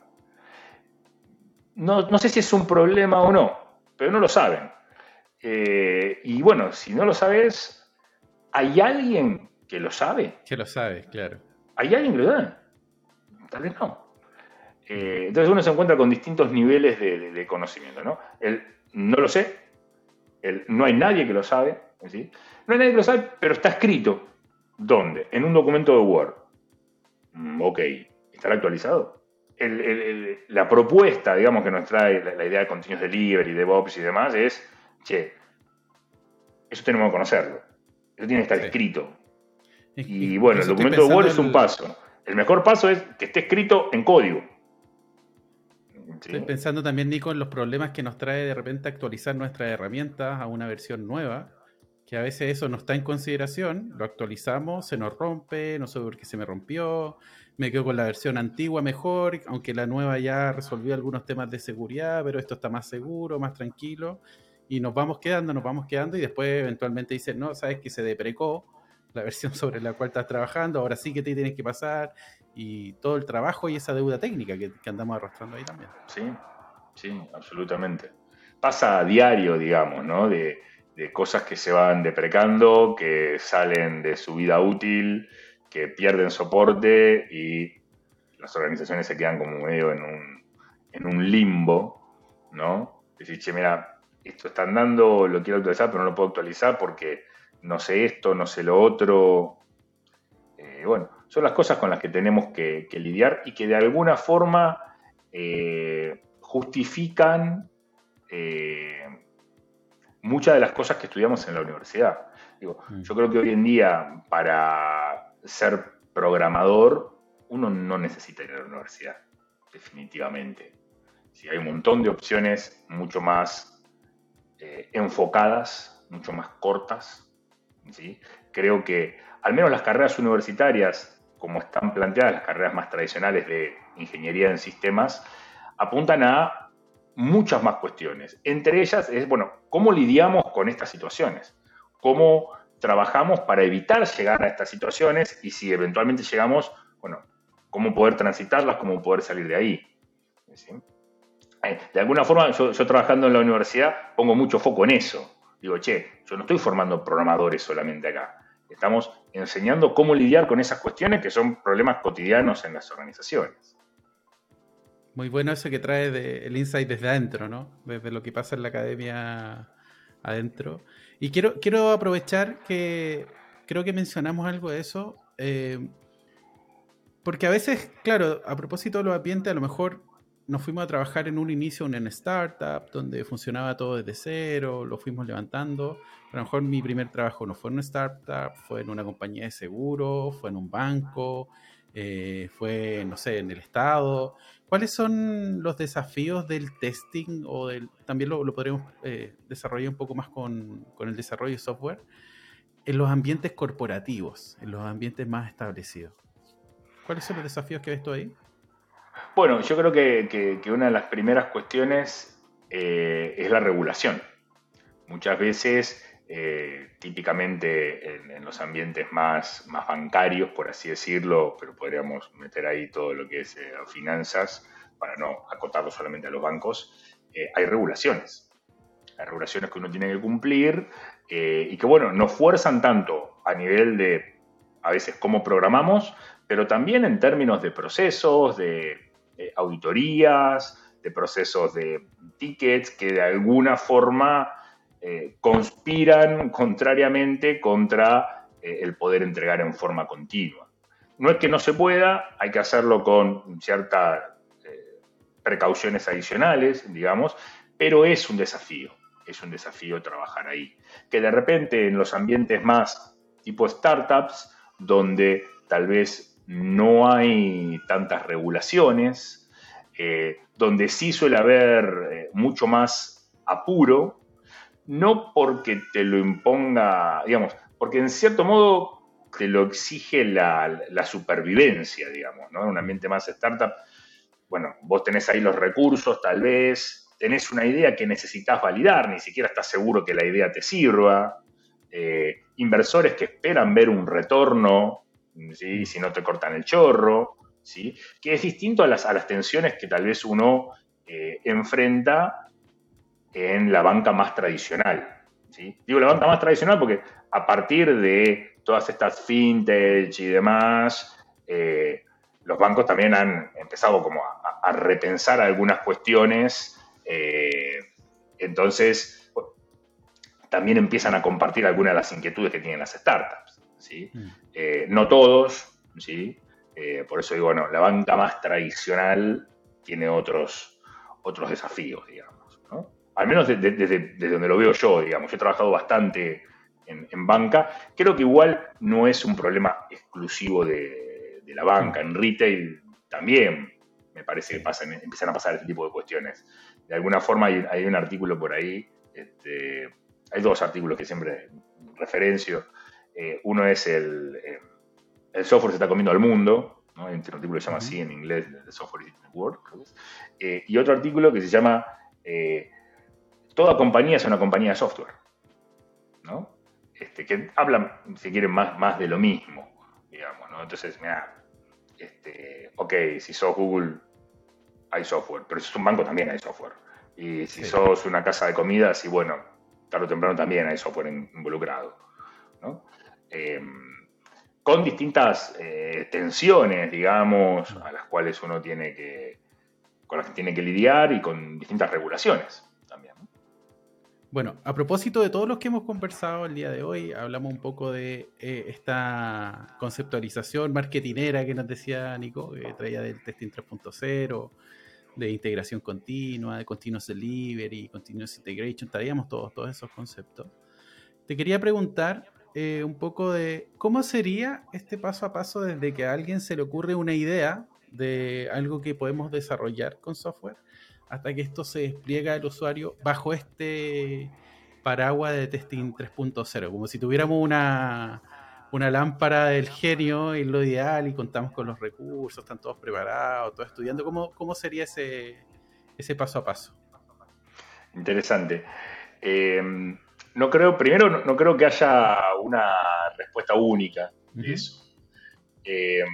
No, sé si es un problema o no, pero no lo saben. Eh, y bueno, si no lo sabes, ¿hay alguien que lo sabe. Que lo sabe, claro. ¿Hay alguien que lo sabe? Tal vez no. Eh, entonces uno se encuentra con distintos niveles de, conocimiento, ¿no? El no lo sé, el no hay nadie que lo sabe, ¿sí? No hay nadie que lo sabe, pero está escrito. ¿Dónde? En un documento de Word. Mm, ok, ¿estará actualizado? La propuesta, digamos, que nos trae la, idea de continuous delivery, DevOps y demás es, che, eso tenemos que conocerlo. Eso tiene que estar escrito. Y bueno, el documento de Word es un paso. El mejor paso es que esté escrito en código. Estoy pensando también, Nico, en los problemas que nos trae de repente actualizar nuestras herramientas a una versión nueva, que a veces eso no está en consideración, lo actualizamos, se nos rompe, no sé por qué se me rompió, me quedo con la versión antigua mejor, aunque la nueva ya resolvió algunos temas de seguridad, pero esto está más seguro, más tranquilo, y nos vamos quedando, nos vamos quedando, y después eventualmente dicen, no, sabes que se deprecó, la versión sobre la cual estás trabajando, ahora sí que te tienes que pasar y todo el trabajo y esa deuda técnica que, andamos arrastrando ahí también. Sí, sí, absolutamente. Pasa a diario, digamos, ¿no? Cosas que se van deprecando, que salen de su vida útil, que pierden soporte y las organizaciones se quedan como medio en un, en un limbo, ¿no? Decir, che, mira, esto está andando, lo quiero actualizar, pero no lo puedo actualizar porque no sé esto, no sé lo otro. Eh, bueno, son las cosas con las que tenemos que, lidiar y que de alguna forma eh, justifican eh, muchas de las cosas que estudiamos en la universidad. Digo, mm. Yo creo que hoy en día para ser programador uno no necesita ir a la universidad, definitivamente. Si hay un montón de opciones mucho más eh, enfocadas, mucho más cortas. ¿sí? Creo que al menos las carreras universitarias, como están planteadas, las carreras más tradicionales de ingeniería en sistemas, apuntan a muchas más cuestiones. Entre ellas es, bueno, ¿cómo lidiamos con estas situaciones? ¿Cómo trabajamos para evitar llegar a estas situaciones? Y si eventualmente llegamos, bueno, ¿cómo poder transitarlas? ¿Cómo poder salir de ahí? Eh, de alguna forma, yo, trabajando en la universidad pongo mucho foco en eso. Digo, che, yo no estoy formando programadores solamente acá. Estamos enseñando cómo lidiar con esas cuestiones que son problemas cotidianos en las organizaciones. Muy bueno eso que trae el insight desde adentro, ¿no? Desde lo que pasa en la academia adentro. Y quiero, quiero aprovechar que creo que mencionamos algo de eso. Eh, porque a veces, claro, a propósito de los ambientes, a lo mejor nos fuimos a trabajar en un inicio en una startup donde funcionaba todo desde cero, lo fuimos levantando. a lo mejor mi primer trabajo no fue en una startup, fue en una compañía de seguro, fue en un banco, eh, fue, no sé, en el Estado. ¿Cuáles son los desafíos del testing o del, también lo, podremos eh, desarrollar un poco más con, con, el desarrollo de software en los ambientes corporativos, en los ambientes más establecidos? ¿Cuáles son los desafíos que ves tú ahí? Bueno, yo creo que, una de las primeras cuestiones eh, es la regulación. Muchas veces eh, típicamente en, los ambientes más, más bancarios, por así decirlo, pero podríamos meter ahí todo lo que es eh, finanzas, para no acotarlo solamente a los bancos, eh, hay regulaciones. Hay regulaciones que uno tiene que cumplir y que, bueno, nos fuerzan tanto a nivel de, a veces, cómo programamos, pero también en términos de procesos, de auditorías, de procesos de tickets que de alguna forma eh, conspiran contrariamente contra eh, el poder entregar en forma continua. No es que no se pueda, hay que hacerlo con ciertas eh, precauciones adicionales, digamos, pero es un desafío, es un desafío trabajar ahí. Que de repente en los ambientes más tipo startups, donde tal vez no hay tantas regulaciones, donde sí suele haber mucho más apuro, no porque te lo imponga, digamos, porque en cierto modo te lo exige la, supervivencia, digamos, ¿no? En un ambiente más startup, bueno, vos tenés ahí los recursos, tal vez, tenés una idea que necesitas validar, ni siquiera estás seguro que la idea te sirva, eh, inversores que esperan ver un retorno, ¿sí? si no te cortan el chorro, ¿sí? que es distinto a las, a las tensiones que tal vez uno eh, enfrenta en la banca más tradicional. ¿sí? Digo la banca más tradicional porque a partir de todas estas fintech y demás, eh, los bancos también han empezado como a, repensar algunas cuestiones. Eh, entonces, también empiezan a compartir algunas de las inquietudes que tienen las startups. ¿sí? Mm. Eh, no todos, ¿sí? por eso digo, bueno, la banca más tradicional tiene otros, otros desafíos, digamos al menos desde, donde lo veo yo, digamos, yo he trabajado bastante en, banca, creo que igual no es un problema exclusivo de, la banca, en retail también me parece que pasan, empiezan a pasar este tipo de cuestiones. De alguna forma hay, un artículo por ahí, este, hay dos artículos que siempre referencio. Eh, uno es el, eh, el software se está comiendo al mundo, ¿no? un artículo que se llama así en inglés, The Software is World, eh, y otro artículo que se llama toda compañía es una compañía de software, ¿no? Este, que hablan, si quieren, más, más de lo mismo, digamos, ¿no? Entonces, mira, este, ok, si sos Google, hay software, pero si sos un banco también hay software. Y si sos una casa de comidas, y bueno, tarde o temprano también hay software involucrado, ¿no? Em, con distintas eh, tensiones, digamos, a las cuales uno tiene que, con las que tiene que lidiar y con distintas regulaciones. Bueno, a propósito de todos los que hemos conversado el día de hoy, hablamos un poco de eh, esta conceptualización marketinera que nos decía Nico, que traía del testing 3.0, de integración continua, de continuous delivery, continuous integration, estaríamos todos, todos esos conceptos. Te quería preguntar eh, un poco de cómo sería este paso a paso desde que a alguien se le ocurre una idea de algo que podemos desarrollar con software hasta que esto se despliega al usuario bajo este paraguas de testing 3.0, como si tuviéramos una, una lámpara del genio y lo ideal y contamos con los recursos, están todos preparados, todos estudiando. ¿Cómo, cómo sería ese, ese paso a paso? Interesante. Eh, no creo, primero, no, creo que haya una respuesta única de eso. Eh,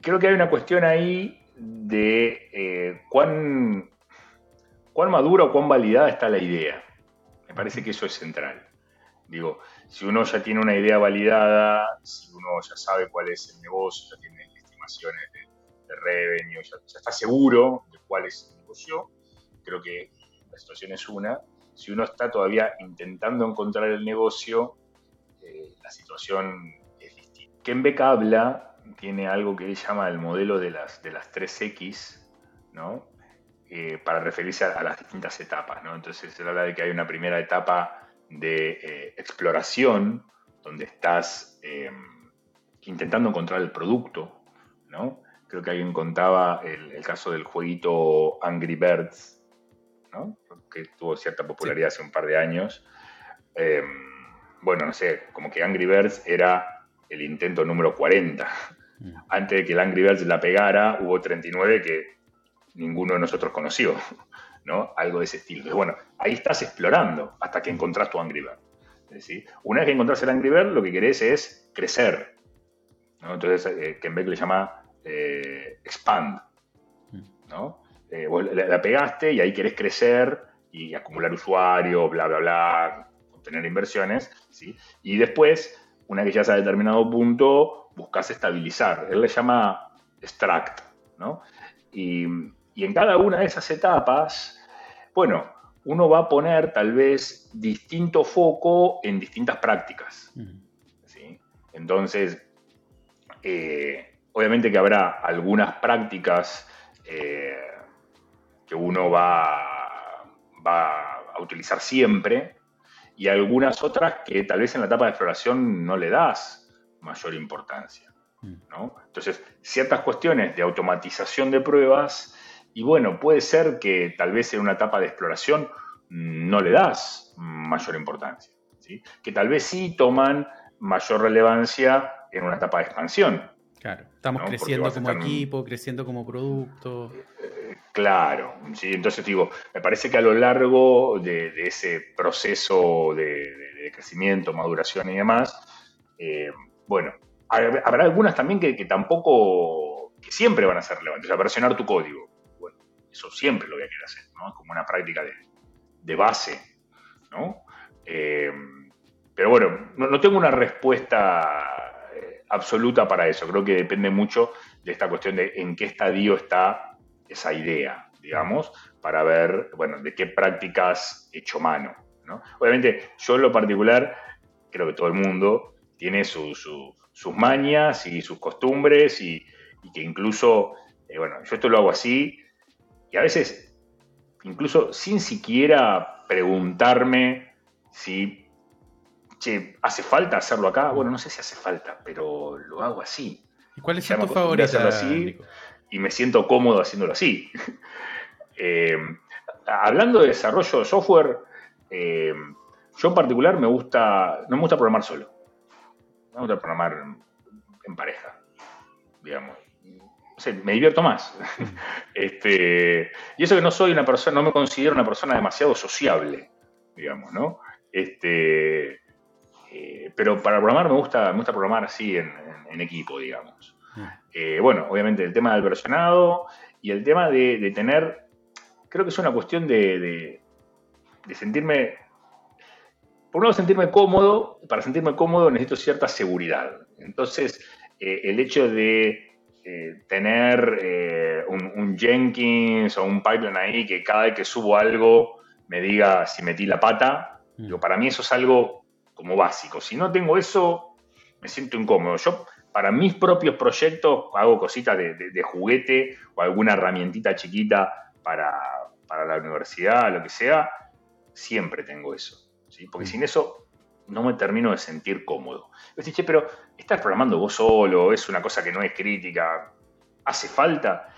creo que hay una cuestión ahí de eh, cuán, cuán madura o cuán validada está la idea. Me parece que eso es central. Digo, si uno ya tiene una idea validada, si uno ya sabe cuál es el negocio, ya tiene estimaciones de, revenue, ya, está seguro de cuál es el negocio, creo que la situación es una. Si uno está todavía intentando encontrar el negocio, eh, la situación es distinta. Ken habla, tiene algo que él llama el modelo de las, de las 3X, ¿no? Eh, para referirse a, las distintas etapas. ¿no? Entonces, él habla de que hay una primera etapa de eh, exploración, donde estás em, intentando encontrar el producto, ¿no? Creo que alguien contaba el, caso del jueguito Angry Birds, ¿no? que tuvo cierta popularidad hace un par de años. Em, bueno, no sé, como que Angry Birds era el intento número 40. Antes de que el Angry Birds la pegara, hubo 39 que ninguno de nosotros conoció. ¿no? Algo de ese estilo. bueno, ahí estás explorando hasta que encontrás tu Angry Bird. Una vez que encontrás el Angry Bird, lo que querés es crecer. Entonces, eh, Kenbeck le llama eh, expand. ¿no? Eh, la, pegaste y ahí querés crecer y acumular usuarios, bla, bla, bla, obtener inversiones. ¿sí? Y después, una vez que ya a determinado punto, buscas estabilizar. Él le llama extract. ¿no? Y, y en cada una de esas etapas bueno, uno va a poner tal vez distinto foco en distintas prácticas. Entonces, eh, obviamente que habrá algunas prácticas eh, que uno va, va, a utilizar siempre y algunas otras que tal vez en la etapa de exploración no le das mayor importancia. Entonces, ciertas cuestiones de automatización de pruebas y bueno, puede ser que tal vez en una etapa de exploración no le das mayor importancia, ¿sí? que tal vez sí toman mayor relevancia en una etapa de expansión. Claro, estamos creciendo como equipo, creciendo como producto. Eh, claro, ¿sí? entonces digo, me parece que a lo largo de, ese proceso de, crecimiento, maduración y demás, eh, bueno, habrá algunas también que, tampoco, que siempre van a ser relevantes, o sea, versionar tu código. Eso siempre lo voy a querer hacer, ¿no? Como una práctica de, base, ¿no? Eh, pero bueno, no, tengo una respuesta eh, absoluta para eso. Creo que depende mucho de esta cuestión de en qué estadio está esa idea, digamos, para ver, bueno, de qué prácticas hecho mano, ¿no? Obviamente, yo en lo particular, creo que todo el mundo tiene sus mañas y sus costumbres y, que incluso, eh, bueno, yo esto lo hago así, y a veces, incluso sin siquiera preguntarme si che, hace falta hacerlo acá. Bueno, no sé si hace falta, pero lo hago así. ¿Y cuál es tu favorita? así y me siento cómodo haciéndolo así. Eh, hablando de desarrollo de software, eh, yo en particular me gusta, no me gusta programar solo. Me gusta programar en pareja, digamos me divierto más. este, y eso que no soy una persona, no me considero una persona demasiado sociable, digamos, ¿no? Este, eh, pero para programar me gusta, me gusta programar así en, equipo, digamos. Eh, bueno, obviamente el tema del versionado y el tema de, tener, creo que es una cuestión de, de, sentirme, por un lado sentirme cómodo, para sentirme cómodo necesito cierta seguridad. Entonces, eh, el hecho de eh, tener eh, un, Jenkins o un pipeline ahí que cada vez que subo algo me diga si metí la pata. Mm. para mí eso es algo como básico. Si no tengo eso, me siento incómodo. Yo para mis propios proyectos hago cositas de, juguete o alguna herramientita chiquita para, la universidad, lo que sea, siempre tengo eso. ¿Sí? Porque mm. sin eso no me termino de sentir cómodo. che, pero estás programando vos solo, es una cosa que no es crítica, ¿hace falta?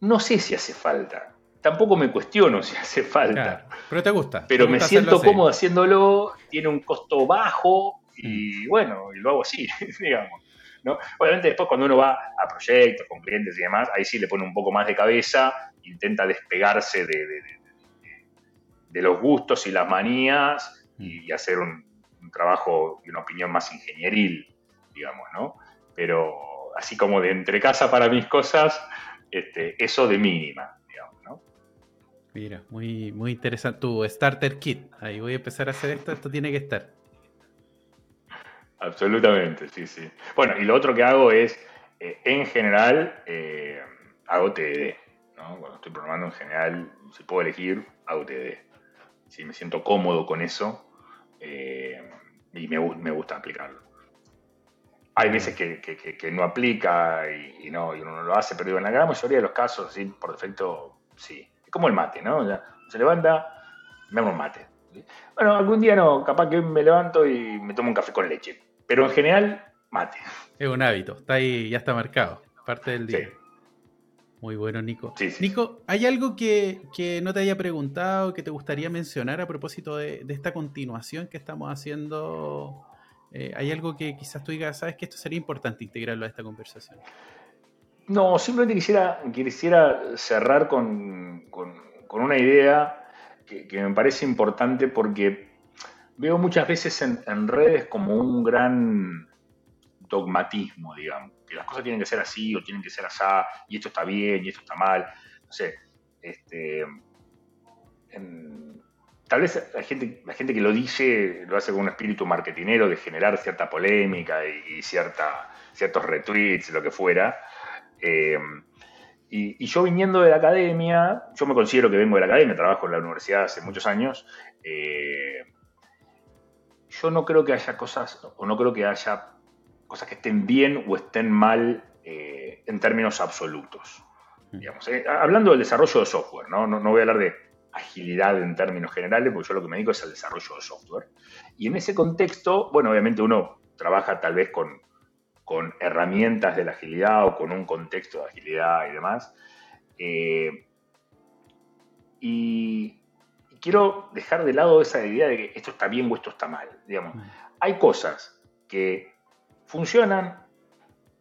No sé si hace falta. Tampoco me cuestiono si hace falta. pero te gusta. Pero me siento cómodo haciéndolo, tiene un costo bajo y mm. bueno, y lo hago así, digamos. Obviamente después cuando uno va a proyectos con clientes y demás, ahí sí le pone un poco más de cabeza, intenta despegarse de, los gustos y las manías y, hacer un, trabajo y una opinión más ingenieril, digamos, ¿no? Pero así como de entre casa para mis cosas, este, eso de mínima, digamos, ¿no? Mira, muy, muy interesante tu starter kit. Ahí voy a empezar a hacer esto, esto tiene que estar. Absolutamente, sí, sí. Bueno, y lo otro que hago es, eh, en general, eh, hago TDD. ¿no? Cuando estoy programando en general, si puedo elegir, hago TDD. Si me siento cómodo con eso eh, y me, gusta aplicarlo. Hay veces que, no aplica y, no, y uno no lo hace, pero en la gran mayoría de los casos, sí, por defecto, sí. Es como el mate, ¿no? se levanta, me hago un mate. Bueno, algún día no, capaz que me levanto y me tomo un café con leche pero en general, mate. Es un hábito, está ahí, ya está marcado, parte del día. Muy bueno, Nico. Nico, ¿hay algo que, no te haya preguntado, que te gustaría mencionar a propósito de, esta continuación que estamos haciendo? Eh, ¿Hay algo que quizás tú digas, sabes que esto sería importante integrarlo a esta conversación? No, simplemente quisiera, quisiera cerrar con, una idea que, que, me parece importante porque veo muchas veces en, redes como un gran dogmatismo, digamos, que las cosas tienen que ser así o tienen que ser así, y esto está bien y esto está mal. No sé, este, tal vez la gente, la gente que lo dice lo hace con un espíritu marketinero de generar cierta polémica y, cierta, ciertos retweets, lo que fuera. Eh, y, yo viniendo de la academia, yo me considero que vengo de la academia, trabajo en la universidad hace muchos años, eh, yo no creo que haya cosas, o no creo que haya cosas que estén bien o estén mal eh, en términos absolutos. Mm. Digamos, eh, hablando del desarrollo de software, ¿no? ¿no? voy a hablar de agilidad en términos generales, porque yo lo que me dedico es al desarrollo de software. Y en ese contexto, bueno, obviamente uno trabaja tal vez con, con herramientas de la agilidad o con un contexto de agilidad y demás. Eh, y, quiero dejar de lado esa idea de que esto está bien o esto está mal. Digamos. Mm. Hay cosas que funcionan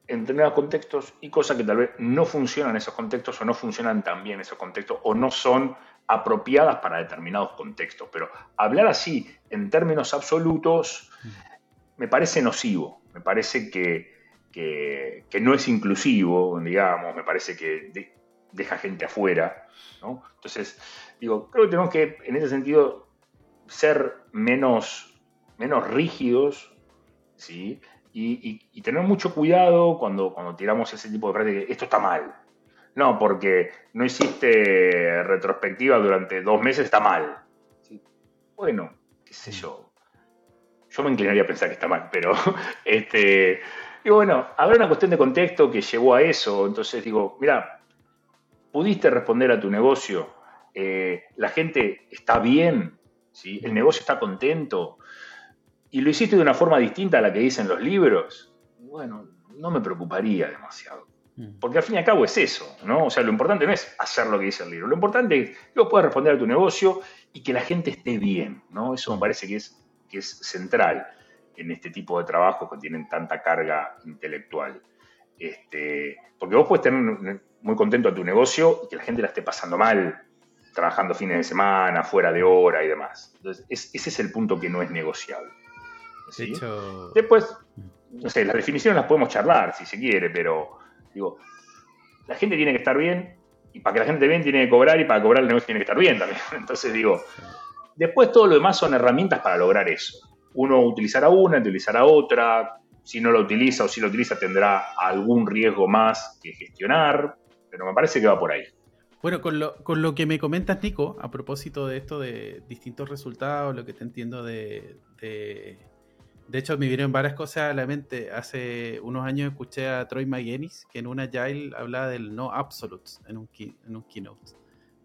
en determinados contextos y cosas que tal vez no funcionan en esos contextos o no funcionan tan bien en esos contextos o no son apropiadas para determinados contextos. Pero hablar así en términos absolutos me parece nocivo, me parece que, no es inclusivo, digamos, me parece que deja gente afuera. Entonces, digo, creo que tenemos que, en ese sentido, ser menos, menos rígidos, ¿sí? Y, tener mucho cuidado cuando, cuando tiramos ese tipo de prácticas. Esto está mal. No, porque no hiciste retrospectiva durante dos meses, está mal. Bueno, qué sé yo. Yo me inclinaría a pensar que está mal, pero este, digo, bueno, habrá una cuestión de contexto que llevó a eso. Entonces digo, mira, pudiste responder a tu negocio, eh, la gente está bien, ¿sí? el negocio está contento, y lo hiciste de una forma distinta a la que dicen los libros, bueno, no me preocuparía demasiado. Mm. Porque al fin y al cabo es eso, ¿no? O sea, lo importante no es hacer lo que dice el libro, lo importante es que vos puedas responder a tu negocio y que la gente esté bien, ¿no? Eso me parece que es, que es central en este tipo de trabajos que tienen tanta carga intelectual. Este, porque vos puedes tener muy contento a tu negocio y que la gente la esté pasando mal, trabajando fines de semana, fuera de hora y demás. Entonces, ese es el punto que no es negociable. Después, no sé, las definiciones las podemos charlar si se quiere, pero digo, la gente tiene que estar bien y para que la gente esté bien tiene que cobrar y para cobrar el negocio tiene que estar bien también. Entonces digo, después todo lo demás son herramientas para lograr eso. Uno utilizará una, utilizará otra, si no lo utiliza o si lo utiliza tendrá algún riesgo más que gestionar, pero me parece que va por ahí. Bueno, con lo, con lo que me comentas, Nico, a propósito de esto de distintos resultados, lo que te entiendo de, De hecho, me vinieron varias cosas a la mente. Hace unos años escuché a Troy McGinnis que en una Agile hablaba del no absolutes en un, keynote.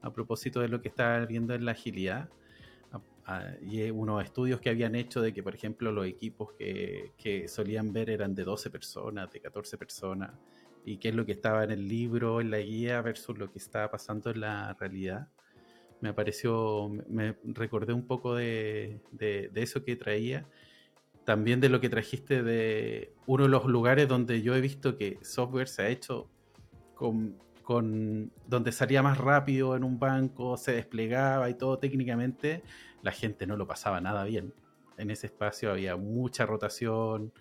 A propósito de lo que estaba viendo en la agilidad. y unos estudios que habían hecho de que, por ejemplo, los equipos que, solían ver eran de 12 personas, de 14 personas, y qué es lo que estaba en el libro, en la guía, versus lo que estaba pasando en la realidad me apareció, me recordé un poco de, de, eso que traía, también de lo que trajiste de uno de los lugares donde yo he visto que software se ha hecho con, con donde salía más rápido en un banco, se desplegaba y todo técnicamente, la gente no lo pasaba nada bien. En ese espacio había mucha rotación,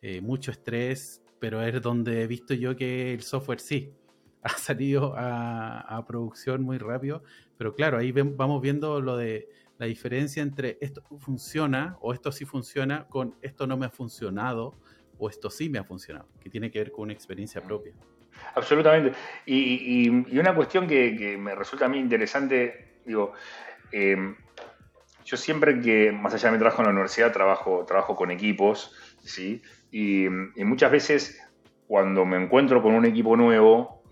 eh, mucho estrés, pero es donde he visto yo que el software sí ha salido a, a producción muy rápido pero claro, ahí vamos viendo lo de la diferencia entre esto funciona o esto sí funciona con esto no me ha funcionado o esto sí me ha funcionado, que tiene que ver con una experiencia mm. propia. Absolutamente. Y, una cuestión que, me resulta a mí interesante, digo, em, yo siempre que, más allá de mi trabajo en la universidad, trabajo, trabajo con equipos, ¿sí? Y, muchas veces cuando me encuentro con un equipo nuevo,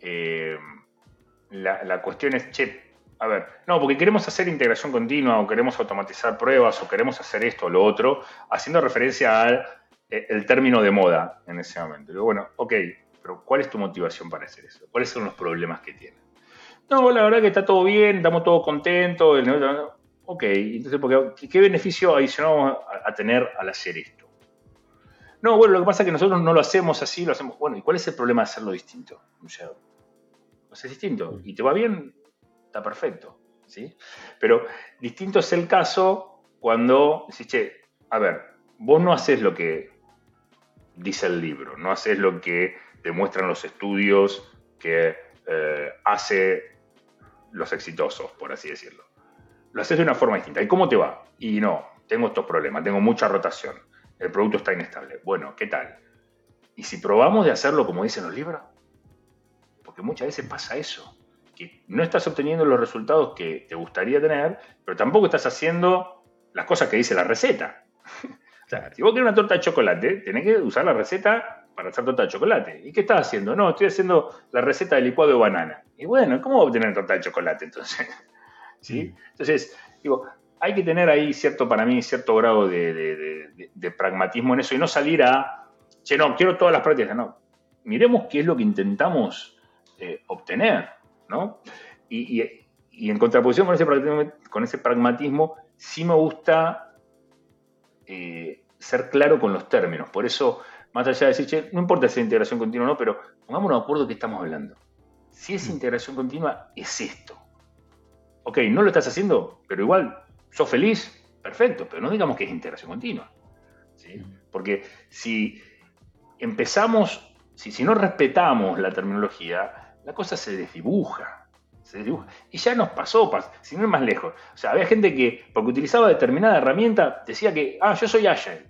eh, la, cuestión es, che, a ver, no, porque queremos hacer integración continua o queremos automatizar pruebas o queremos hacer esto o lo otro, haciendo referencia al eh, el término de moda en ese momento. Digo, bueno, ok, pero ¿cuál es tu motivación para hacer eso? ¿Cuáles son los problemas que tienes? No, la verdad que está todo bien, estamos todos contentos. Ok, entonces, ¿qué beneficio adicional vamos a, tener al hacer esto? No, bueno, lo que pasa es que nosotros no lo hacemos así, lo hacemos. Bueno, ¿y cuál es el problema de hacerlo distinto? O sea, es distinto. Y te va bien, está perfecto. ¿sí? Pero distinto es el caso cuando dices, che, a ver, vos no haces lo que dice el libro, no haces lo que demuestran los estudios que eh, hace los exitosos, por así decirlo. Lo haces de una forma distinta. ¿Y cómo te va? Y no, tengo estos problemas, tengo mucha rotación, el producto está inestable. Bueno, ¿qué tal? ¿Y si probamos de hacerlo como dicen los libros? porque muchas veces pasa eso, que no estás obteniendo los resultados que te gustaría tener, pero tampoco estás haciendo las cosas que dice la receta. o sea, si vos querés una torta de chocolate, tenés que usar la receta para hacer torta de chocolate. ¿Y qué estás haciendo? No, estoy haciendo la receta de licuado de banana. Y bueno, ¿cómo voy a obtener torta de chocolate entonces? ¿Sí? Entonces, digo, hay que tener ahí cierto, para mí, cierto grado de, pragmatismo en eso y no salir a, che, no, quiero todas las prácticas. No, miremos qué es lo que intentamos eh, obtener, ¿no? Y, en contraposición con ese, con ese pragmatismo, sí me gusta eh, ser claro con los términos. Por eso, más allá de decir, che, no importa si es integración continua o no, pero pongámonos de acuerdo de qué estamos hablando. Si es mm. integración continua, es esto. Ok, no lo estás haciendo, pero igual, sos feliz, perfecto, pero no digamos que es integración continua. Mm. Porque si empezamos, si, si no respetamos la terminología, la cosa se desdibuja. Se desdibuja. Y ya nos pasó, si no es más lejos. O sea, había gente que, porque utilizaba determinada herramienta, decía que, ah, yo soy Agile.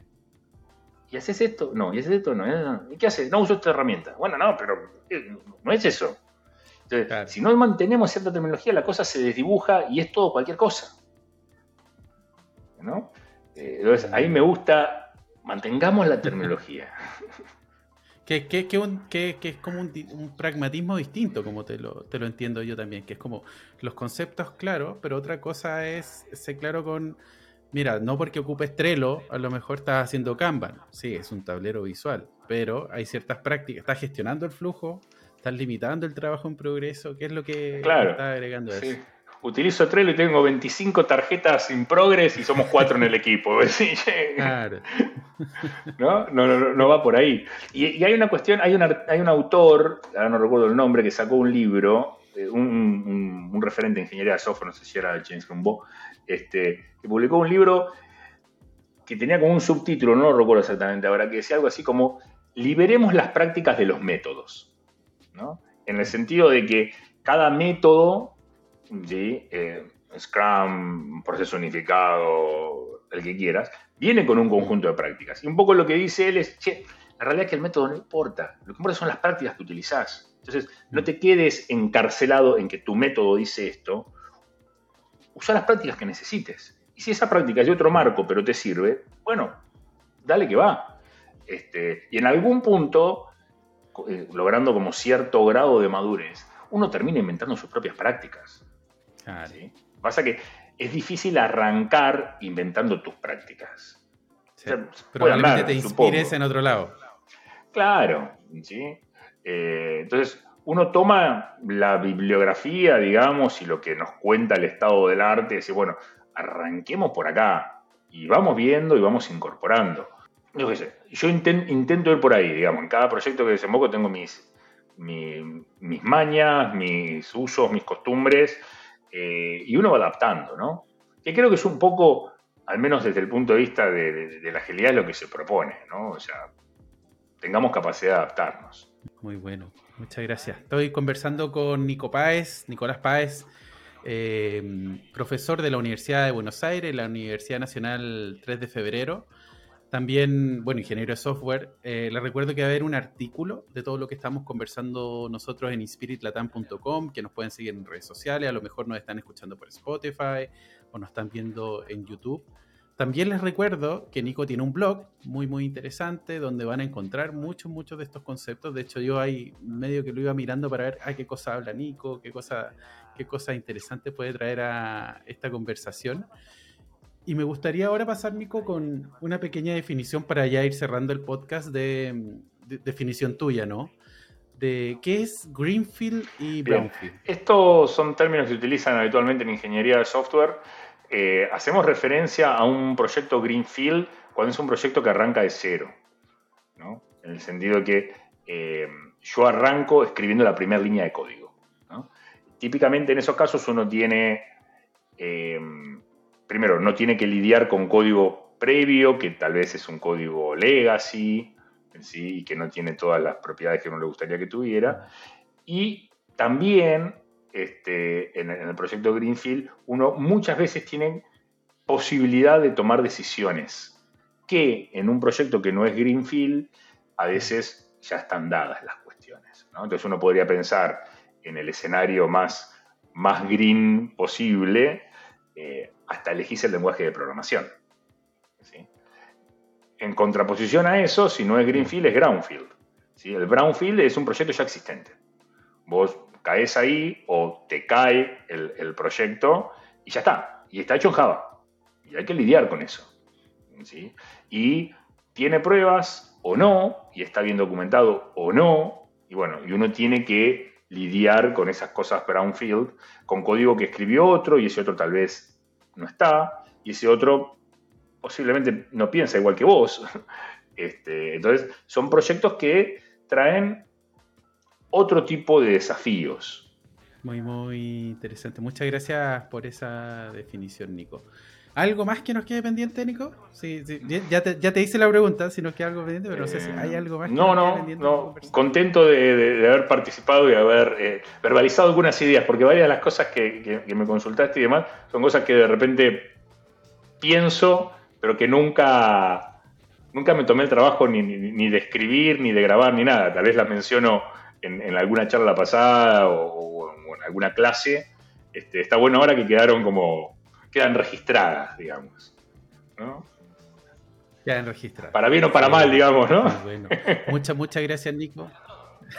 ¿Y haces esto? No, ¿y haces esto? No. ¿Y qué haces? No uso esta herramienta. Bueno, no, pero eh, no es eso. Entonces, si no mantenemos cierta terminología, la cosa se desdibuja y es todo cualquier cosa. ¿No? Eh, entonces, ahí me gusta, mantengamos la terminología. Que, que, que, que, es como un, pragmatismo distinto, como te lo, te lo entiendo yo también, que es como los conceptos claros, pero otra cosa es ser claro con, mira, no porque ocupes Trello, a lo mejor estás haciendo Kanban, sí, es un tablero visual, pero hay ciertas prácticas, estás gestionando el flujo, estás limitando el trabajo en progreso, ¿qué es lo que claro, estás agregando a eso? Utilizo Trello y tengo 25 tarjetas sin progres y somos cuatro en el equipo. claro. ¿No? No, no, va por ahí. Y, hay una cuestión, hay, hay un autor, ahora no recuerdo el nombre, que sacó un libro, eh, un, referente de ingeniería de software, no sé si era James Rumbaugh, este, que publicó un libro que tenía como un subtítulo, no lo recuerdo exactamente ahora, que decía algo así como liberemos las prácticas de los métodos. ¿no? En el sentido de que cada método ¿sí? Eh, Scrum, proceso unificado, el que quieras, viene con un conjunto de prácticas. Y un poco lo que dice él es, che, la realidad es que el método no importa, lo que importa son las prácticas que utilizás. Entonces, no te quedes encarcelado en que tu método dice esto, usa las prácticas que necesites. Y si esa práctica es de otro marco, pero te sirve, bueno, dale que va. Este, y en algún punto, eh, logrando como cierto grado de madurez, uno termina inventando sus propias prácticas. ¿Sí? Pasa que es difícil arrancar inventando tus prácticas. Probablemente te inspires en otro lado. Claro, ¿sí? Eh, entonces, uno toma la bibliografía, digamos, y lo que nos cuenta el estado del arte, y dice, bueno, arranquemos por acá, y vamos viendo y vamos incorporando. Yo qué sé, yo intento ir por ahí, digamos, en cada proyecto que desemboco tengo mis, mis mañas, mis usos, mis costumbres, eh, y uno va adaptando, ¿no? Que creo que es un poco, al menos desde el punto de vista de, la agilidad, lo que se propone, ¿no? O sea, tengamos capacidad de adaptarnos. Muy bueno, muchas gracias. Estoy conversando con Nico Páez, Nicolás Páez, eh, profesor de la Universidad de Buenos Aires, la Universidad Nacional 3 de Febrero. También, bueno, ingeniero de software. Eh, les recuerdo que va a haber un artículo de todo lo que estamos conversando nosotros en inspiritlatam.com, que nos pueden seguir en redes sociales, a lo mejor nos están escuchando por Spotify o nos están viendo en YouTube. También les recuerdo que Nico tiene un blog muy, muy interesante donde van a encontrar muchos, muchos de estos conceptos. De hecho, yo ahí medio que lo iba mirando para ver a qué cosa habla Nico, qué cosa, qué cosa interesante puede traer a esta conversación. Y me gustaría ahora pasar, Nico, con una pequeña definición para ya ir cerrando el podcast de, definición tuya, ¿no? De qué es Greenfield y Brownfield. Estos son términos que se utilizan habitualmente en ingeniería de software. Eh, hacemos referencia a un proyecto Greenfield cuando es un proyecto que arranca de cero, ¿no? En el sentido de que eh, yo arranco escribiendo la primera línea de código. ¿no? Típicamente en esos casos uno tiene eh, primero, no tiene que lidiar con código previo, que tal vez es un código legacy, ¿sí? y que no tiene todas las propiedades que uno le gustaría que tuviera. Y también este, en, el proyecto Greenfield, uno muchas veces tiene posibilidad de tomar decisiones que en un proyecto que no es Greenfield, a veces ya están dadas las cuestiones. Entonces uno podría pensar en el escenario más, más green posible, eh, hasta elegís el lenguaje de programación. En contraposición a eso, si no es Greenfield, es Brownfield. El Brownfield es un proyecto ya existente. Vos caes ahí o te cae el, proyecto y ya está. Y está hecho en Java. Y hay que lidiar con eso. Y tiene pruebas o no, y está bien documentado o no. Y bueno, y uno tiene que lidiar con esas cosas Brownfield, con código que escribió otro y ese otro tal vez no está, y ese otro posiblemente no piensa igual que vos. Este, entonces, son proyectos que traen otro tipo de desafíos. Muy, muy interesante. Muchas gracias por esa definición, Nico. ¿Algo más que nos quede pendiente, Nico? Sí, Ya, te, hice la pregunta, si nos queda algo pendiente, pero no sé si hay algo más. Que no, nos quede pendiente no, contento de, haber participado y haber eh, verbalizado algunas ideas, porque varias de las cosas que, me consultaste y demás son cosas que de repente pienso, pero que nunca, nunca me tomé el trabajo ni, de escribir, ni de grabar, ni nada. Tal vez las menciono en, alguna charla pasada o, en alguna clase. Este, está bueno ahora que quedaron como quedan registradas, digamos. ¿no? Quedan registradas. Para bien o para mal, digamos, ¿no? Bueno. Muchas, muchas gracias, Nico.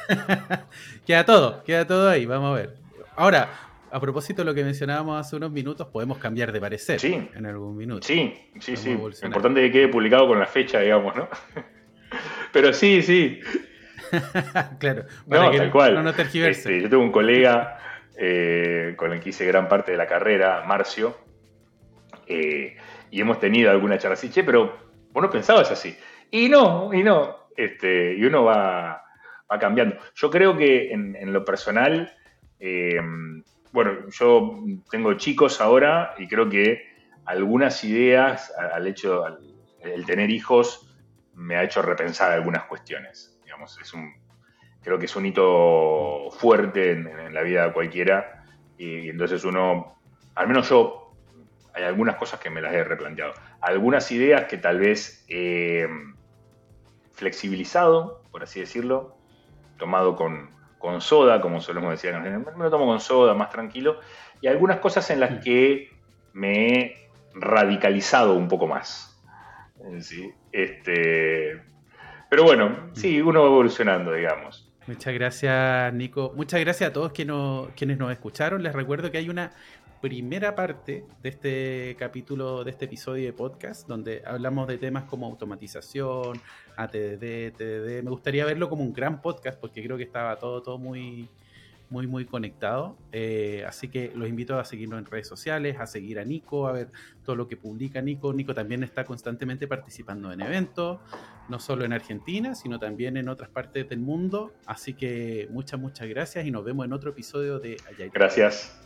queda todo, queda todo ahí, vamos a ver. Ahora, a propósito de lo que mencionábamos hace unos minutos, podemos cambiar de parecer sí. en algún minuto. Sí, sí, sí. Lo importante que quede publicado con la fecha, digamos, ¿no? Pero sí, sí. claro, no, tal cual. No, este, yo tengo un colega eh, con el que hice gran parte de la carrera, Marcio, eh, y hemos tenido alguna charla así, pero vos no pensabas así. Y no, y no. Este, y uno va, cambiando. Yo creo que en, lo personal, eh, bueno, yo tengo chicos ahora y creo que algunas ideas al hecho, el tener hijos, me ha hecho repensar algunas cuestiones. Digamos, es un, creo que es un hito fuerte en, la vida de cualquiera y entonces uno, al menos yo hay algunas cosas que me las he replanteado. Algunas ideas que tal vez he flexibilizado, por así decirlo, tomado con, soda, como solemos decir, me lo tomo con soda, más tranquilo, y algunas cosas en las mm. que me he radicalizado un poco más. sí. Este, pero bueno, sí, uno va evolucionando, digamos. Muchas gracias, Nico. Muchas gracias a todos que quienes nos escucharon. Les recuerdo que hay una primera parte de este capítulo, de este episodio de podcast, donde hablamos de temas como automatización, ATD, TDD. Me gustaría verlo como un gran podcast porque creo que estaba todo, todo muy, muy, muy conectado. Eh, así que los invito a seguirnos en redes sociales, a seguir a Nico, a ver todo lo que publica Nico. Nico también está constantemente participando en eventos, no solo en Argentina, sino también en otras partes del mundo. Así que muchas, muchas gracias y nos vemos en otro episodio de Allá. Gracias.